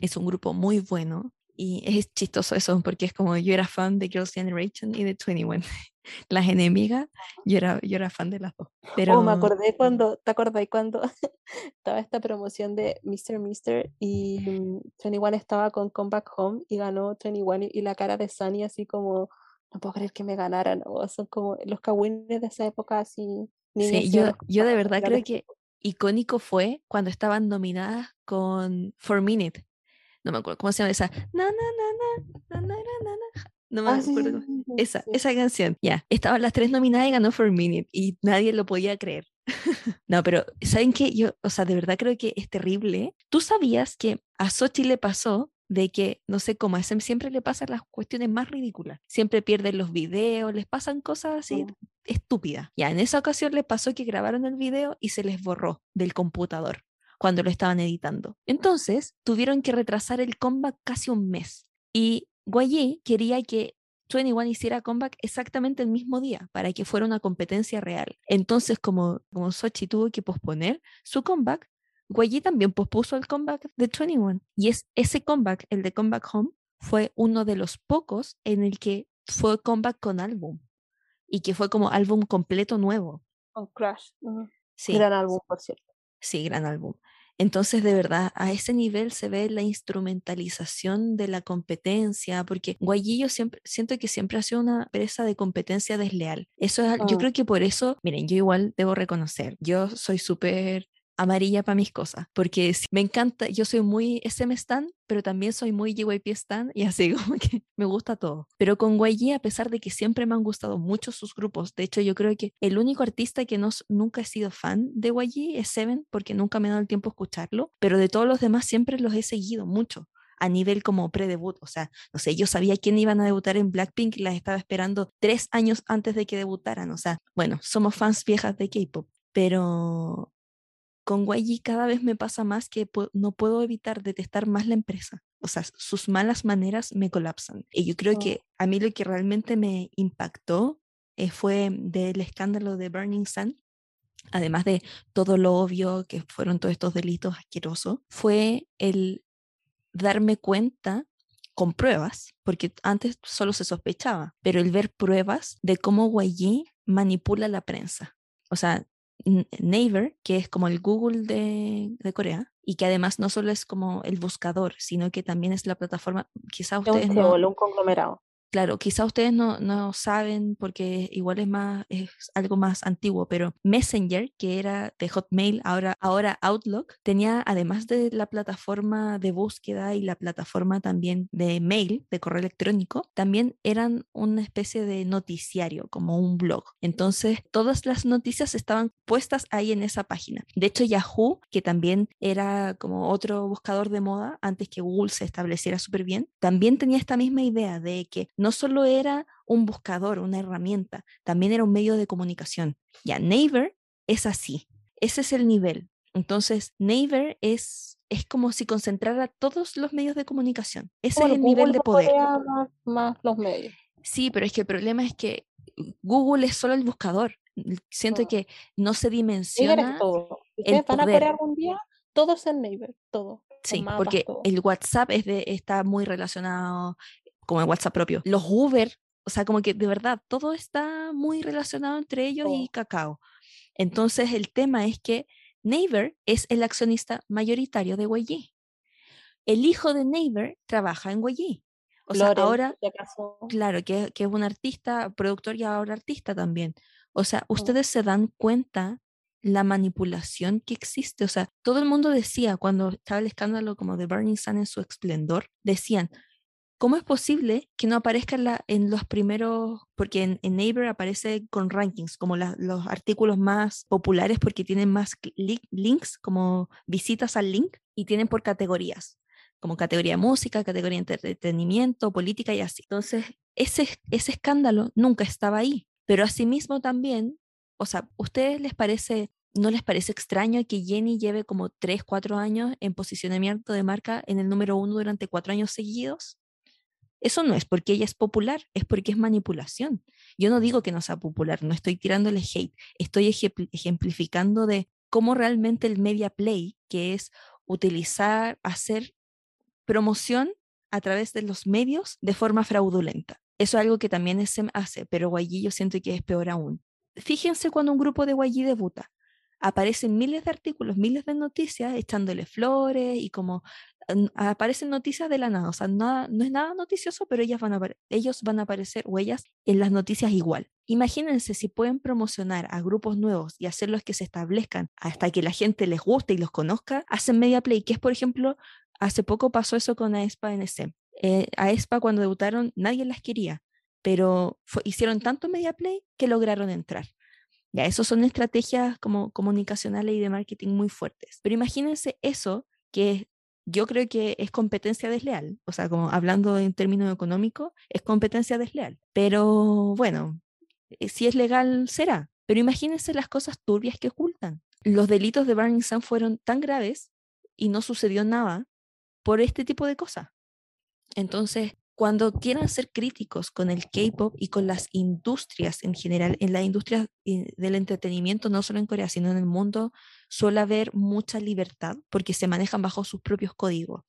[SPEAKER 2] Es un grupo muy bueno, y es chistoso eso, porque es como yo era fan de Girls' Generation y de 21. (laughs) Las enemigas, yo era, yo era fan de las dos. Pero...
[SPEAKER 1] Oh, me acordé cuando, ¿te acordás cuando (laughs) estaba esta promoción de Mr. Mister y 21 estaba con Come Back Home y ganó 21 y la cara de Sunny así como, no puedo creer que me ganaran, o son como los cagüines de esa época así.
[SPEAKER 2] Sí, yo, yo de (laughs) verdad creo que icónico fue cuando estaban nominadas con For Minute no me acuerdo cómo se llama esa. Na, na, na, na, na, na, na, No me ah, acuerdo. Esa, esa canción. Ya, yeah. estaban las tres nominadas y ganó For a Minute y nadie lo podía creer. (laughs) no, pero ¿saben qué? Yo, o sea, de verdad creo que es terrible. ¿Tú sabías que a Sochi le pasó de que, no sé cómo, siempre le pasan las cuestiones más ridículas. Siempre pierden los videos, les pasan cosas así oh. estúpidas. Ya en esa ocasión le pasó que grabaron el video y se les borró del computador cuando lo estaban editando. Entonces, tuvieron que retrasar el comeback casi un mes. Y Guayé quería que 21 hiciera comeback exactamente el mismo día para que fuera una competencia real. Entonces, como, como Sochi tuvo que posponer su comeback, Guayé también pospuso el comeback de 21. Y es ese comeback, el de Comeback Home, fue uno de los pocos en el que fue comeback con álbum y que fue como álbum completo nuevo.
[SPEAKER 1] Con Crash. Sí. Gran álbum, por cierto.
[SPEAKER 2] Sí, gran álbum. Entonces, de verdad, a ese nivel se ve la instrumentalización de la competencia, porque Guayillo siempre, siento que siempre ha sido una presa de competencia desleal. Eso es, yo oh. creo que por eso, miren, yo igual debo reconocer, yo soy súper amarilla para mis cosas, porque me encanta, yo soy muy SM Stan, pero también soy muy JYP Stan y así (laughs) como que me gusta todo. Pero con YG, a pesar de que siempre me han gustado mucho sus grupos, de hecho yo creo que el único artista que no, nunca he sido fan de YG es Seven, porque nunca me he dado el tiempo a escucharlo, pero de todos los demás siempre los he seguido mucho a nivel como pre-debut, o sea, no sé, yo sabía quién iban a debutar en Blackpink y las estaba esperando tres años antes de que debutaran, o sea, bueno, somos fans viejas de K-pop, pero con YG cada vez me pasa más que no puedo evitar detestar más la empresa. O sea, sus malas maneras me colapsan. Y yo creo que a mí lo que realmente me impactó eh, fue del escándalo de Burning Sun, además de todo lo obvio que fueron todos estos delitos asquerosos, fue el darme cuenta con pruebas, porque antes solo se sospechaba, pero el ver pruebas de cómo YG manipula la prensa. O sea, Naver, que es como el Google de, de, Corea, y que además no solo es como el buscador, sino que también es la plataforma, quizá ustedes...
[SPEAKER 1] Un, un conglomerado.
[SPEAKER 2] Claro, quizá ustedes no, no, saben porque igual es más es algo más antiguo, pero Messenger, que era de Hotmail, ahora, ahora Outlook, tenía además de la plataforma de búsqueda y la plataforma también de mail, de correo electrónico, también eran una especie de noticiario, como un blog. Entonces, todas las noticias estaban puestas ahí en esa página. De hecho, Yahoo, que también era como otro buscador de moda antes que Google se estableciera súper bien, también tenía esta misma idea de que no solo era un buscador, una herramienta, también era un medio de comunicación. Ya, Naver es así, ese es el nivel. Entonces, Naver es, es como si concentrara todos los medios de comunicación. Ese es el nivel de poder.
[SPEAKER 1] Más, los medios.
[SPEAKER 2] Sí, pero es que el problema es que Google es solo el buscador. Siento ah. que no se dimensiona.
[SPEAKER 1] Todo. el van poder. a algún día? Todos en Naver, todo.
[SPEAKER 2] Sí, porque el WhatsApp es de, está muy relacionado, como el WhatsApp propio. Los Uber, o sea, como que de verdad todo está muy relacionado entre ellos y Cacao. Entonces el tema es que Naver es el accionista mayoritario de YG. El hijo de Naver trabaja en YG. O sea, ahora, claro, que, que, es un artista, productor y ahora artista también. O sea, ustedes se dan cuenta la manipulación que existe. O sea, todo el mundo decía cuando estaba el escándalo como de Burning Sun en su esplendor, decían, ¿Cómo es posible que no aparezca en, los primeros, porque en, en, Neighbor aparece con rankings, como los artículos más populares porque tienen más links, como visitas al link, y tienen por categorías, como categoría música, categoría entretenimiento, política y así. Entonces, ese, ese escándalo nunca estaba ahí. Pero asimismo también, o sea, ¿ustedes les parece ¿No les parece extraño que Jenny lleve como 3, 4 años en posicionamiento de marca en el número uno durante cuatro años seguidos? Eso no es porque ella es popular, es porque es manipulación. Yo no digo que no sea popular, no estoy tirándole hate, estoy ejemplificando de cómo realmente el media play, que es utilizar, hacer promoción a través de los medios de forma fraudulenta. Eso es algo que también se hace, pero YG yo siento que es peor aún. Fíjense cuando un grupo de YG debuta. Aparecen miles de artículos, miles de noticias echándole flores y como aparecen noticias de la nada, o sea, nada, no es nada noticioso, pero ellas van a, ellos van a aparecer o ellas en las noticias igual. Imagínense si pueden promocionar a grupos nuevos y hacerlos que se establezcan hasta que la gente les guste y los conozca, hacen media play, que es por ejemplo, hace poco pasó eso con Aespa NSM. Eh, Aespa cuando debutaron nadie las quería, pero hicieron tanto media play que lograron entrar. Ya, eso son estrategias como comunicacionales y de marketing muy fuertes. Pero imagínense eso que yo creo que es competencia desleal, o sea, como hablando en términos económicos, es competencia desleal. Pero bueno, eh, si es legal, será. Pero imagínense las cosas turbias que ocultan. Los delitos de Burning Sun fueron tan graves y no sucedió nada por este tipo de cosas. Entonces, cuando quieran ser críticos con el K-pop y con las industrias en general, en la industria eh, del entretenimiento, no solo en Corea, sino en el mundo, suele haber mucha libertad porque se manejan bajo sus propios códigos.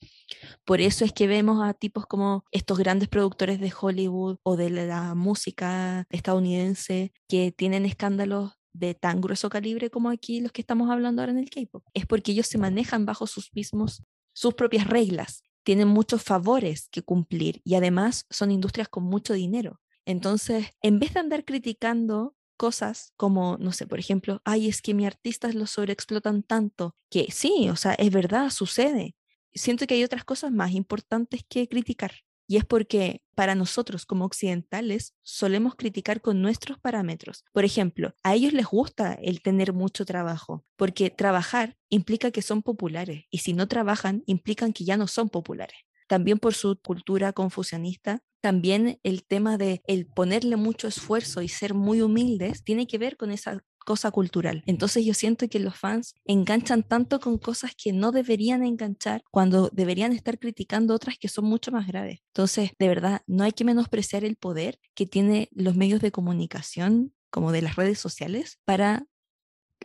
[SPEAKER 2] Por eso es que vemos a tipos como estos grandes productores de Hollywood o de la música estadounidense que tienen escándalos de tan grueso calibre como aquí los que estamos hablando ahora en el K-pop. Es porque ellos se manejan bajo sus mismos sus propias reglas tienen muchos favores que cumplir y además son industrias con mucho dinero. Entonces, en vez de andar criticando cosas como, no sé, por ejemplo, ay, es que mis artistas lo sobreexplotan tanto, que sí, o sea, es verdad, sucede. Siento que hay otras cosas más importantes que criticar. Y es porque para nosotros como occidentales solemos criticar con nuestros parámetros. Por ejemplo, a ellos les gusta el tener mucho trabajo, porque trabajar implica que son populares y si no trabajan implican que ya no son populares. También por su cultura confucianista, también el tema de el ponerle mucho esfuerzo y ser muy humildes tiene que ver con esa cosa cultural. Entonces yo siento que los fans enganchan tanto con cosas que no deberían enganchar cuando deberían estar criticando otras que son mucho más graves. Entonces, de verdad, no hay que menospreciar el poder que tiene los medios de comunicación como de las redes sociales para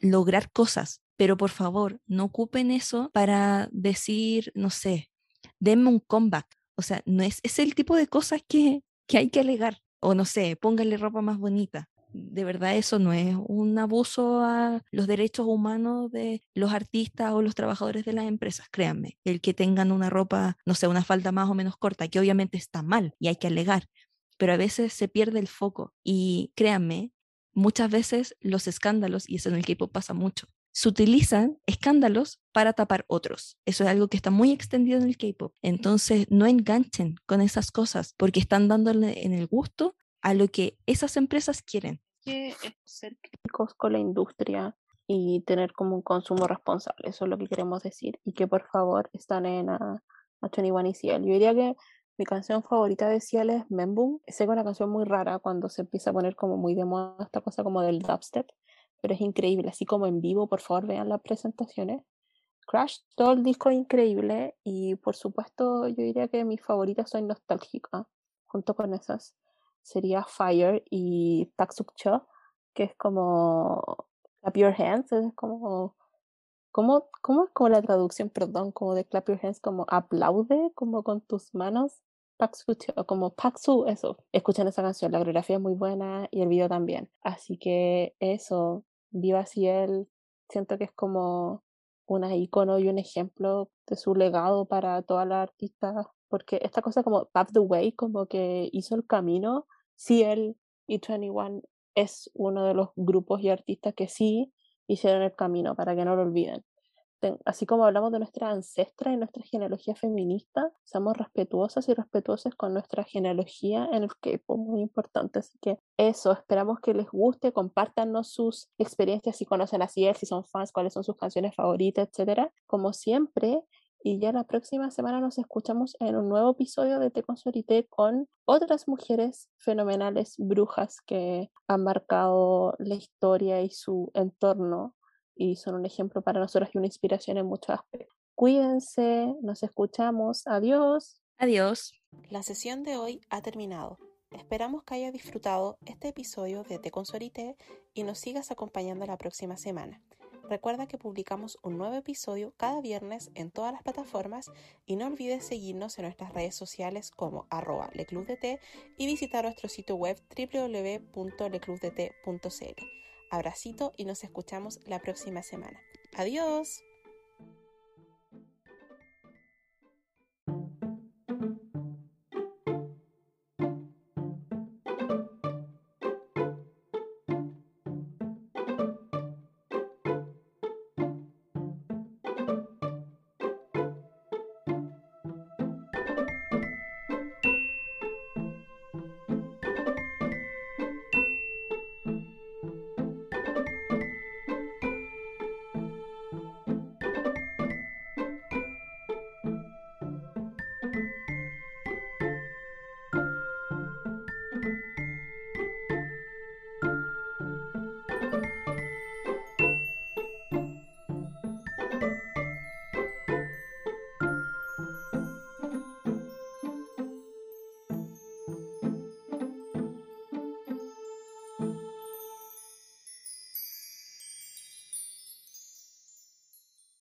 [SPEAKER 2] lograr cosas, pero por favor, no ocupen eso para decir, no sé, denme un comeback O sea, no es, es el tipo de cosas que, que hay que alegar. O no sé, póngale ropa más bonita. De verdad eso no es un abuso a los derechos humanos de los artistas o los trabajadores de las empresas, créanme. El que tengan una ropa, no sé, una falda más o menos corta, que obviamente está mal y hay que alegar, pero a veces se pierde el foco y créanme, muchas veces los escándalos, y eso en el K-pop pasa mucho, se utilizan escándalos para tapar otros. Eso es algo que está muy extendido en el K-pop. Entonces, no enganchen con esas cosas porque están dándole en el gusto a lo que esas empresas quieren.
[SPEAKER 1] Que ser críticos con la industria y tener como un consumo responsable, eso es lo que queremos decir. Y que por favor están en a, a 21 y Ciel. Yo diría que mi canción favorita de Ciel es Memboom. Sé que es una canción muy rara cuando se empieza a poner como muy de moda esta cosa como del dubstep pero es increíble, así como en vivo, por favor vean las presentaciones. Crash, todo el disco es increíble y por supuesto yo diría que mis favoritas son nostálgicas, junto con esas sería Fire y Taksukcho, que es como Clap Your Hands, es como ¿Cómo, ¿Cómo es como la traducción, perdón, como de clap your hands, como aplaude, como con tus manos? Paksu, como Paksu, eso. Escuchen esa canción, la coreografía es muy buena y el video también. Así que eso, Viva Ciel, siento que es como una icono y un ejemplo de su legado para todas las artistas, porque esta cosa como Pave the Way, como que hizo el camino, Ciel y 21 es uno de los grupos y artistas que sí hicieron el camino, para que no lo olviden así como hablamos de nuestra ancestra y nuestra genealogía feminista, seamos respetuosas y respetuosas con nuestra genealogía en el es muy importante. Así que eso, esperamos que les guste, compártanos sus experiencias, si conocen a Ciel, si son fans, cuáles son sus canciones favoritas, etcétera. Como siempre, y ya la próxima semana nos escuchamos en un nuevo episodio de Te Consorité con otras mujeres fenomenales, brujas que han marcado la historia y su entorno y son un ejemplo para nosotros y una inspiración en muchos aspectos. Cuídense, nos escuchamos, adiós.
[SPEAKER 2] Adiós.
[SPEAKER 1] La sesión de hoy ha terminado. Esperamos que hayas disfrutado este episodio de Te Consorité y nos sigas acompañando la próxima semana. Recuerda que publicamos un nuevo episodio cada viernes en todas las plataformas y no olvides seguirnos en nuestras redes sociales como arroba leclubdt y visitar nuestro sitio web www.leclubdt.cl. Abracito y nos escuchamos la próxima semana. Adiós.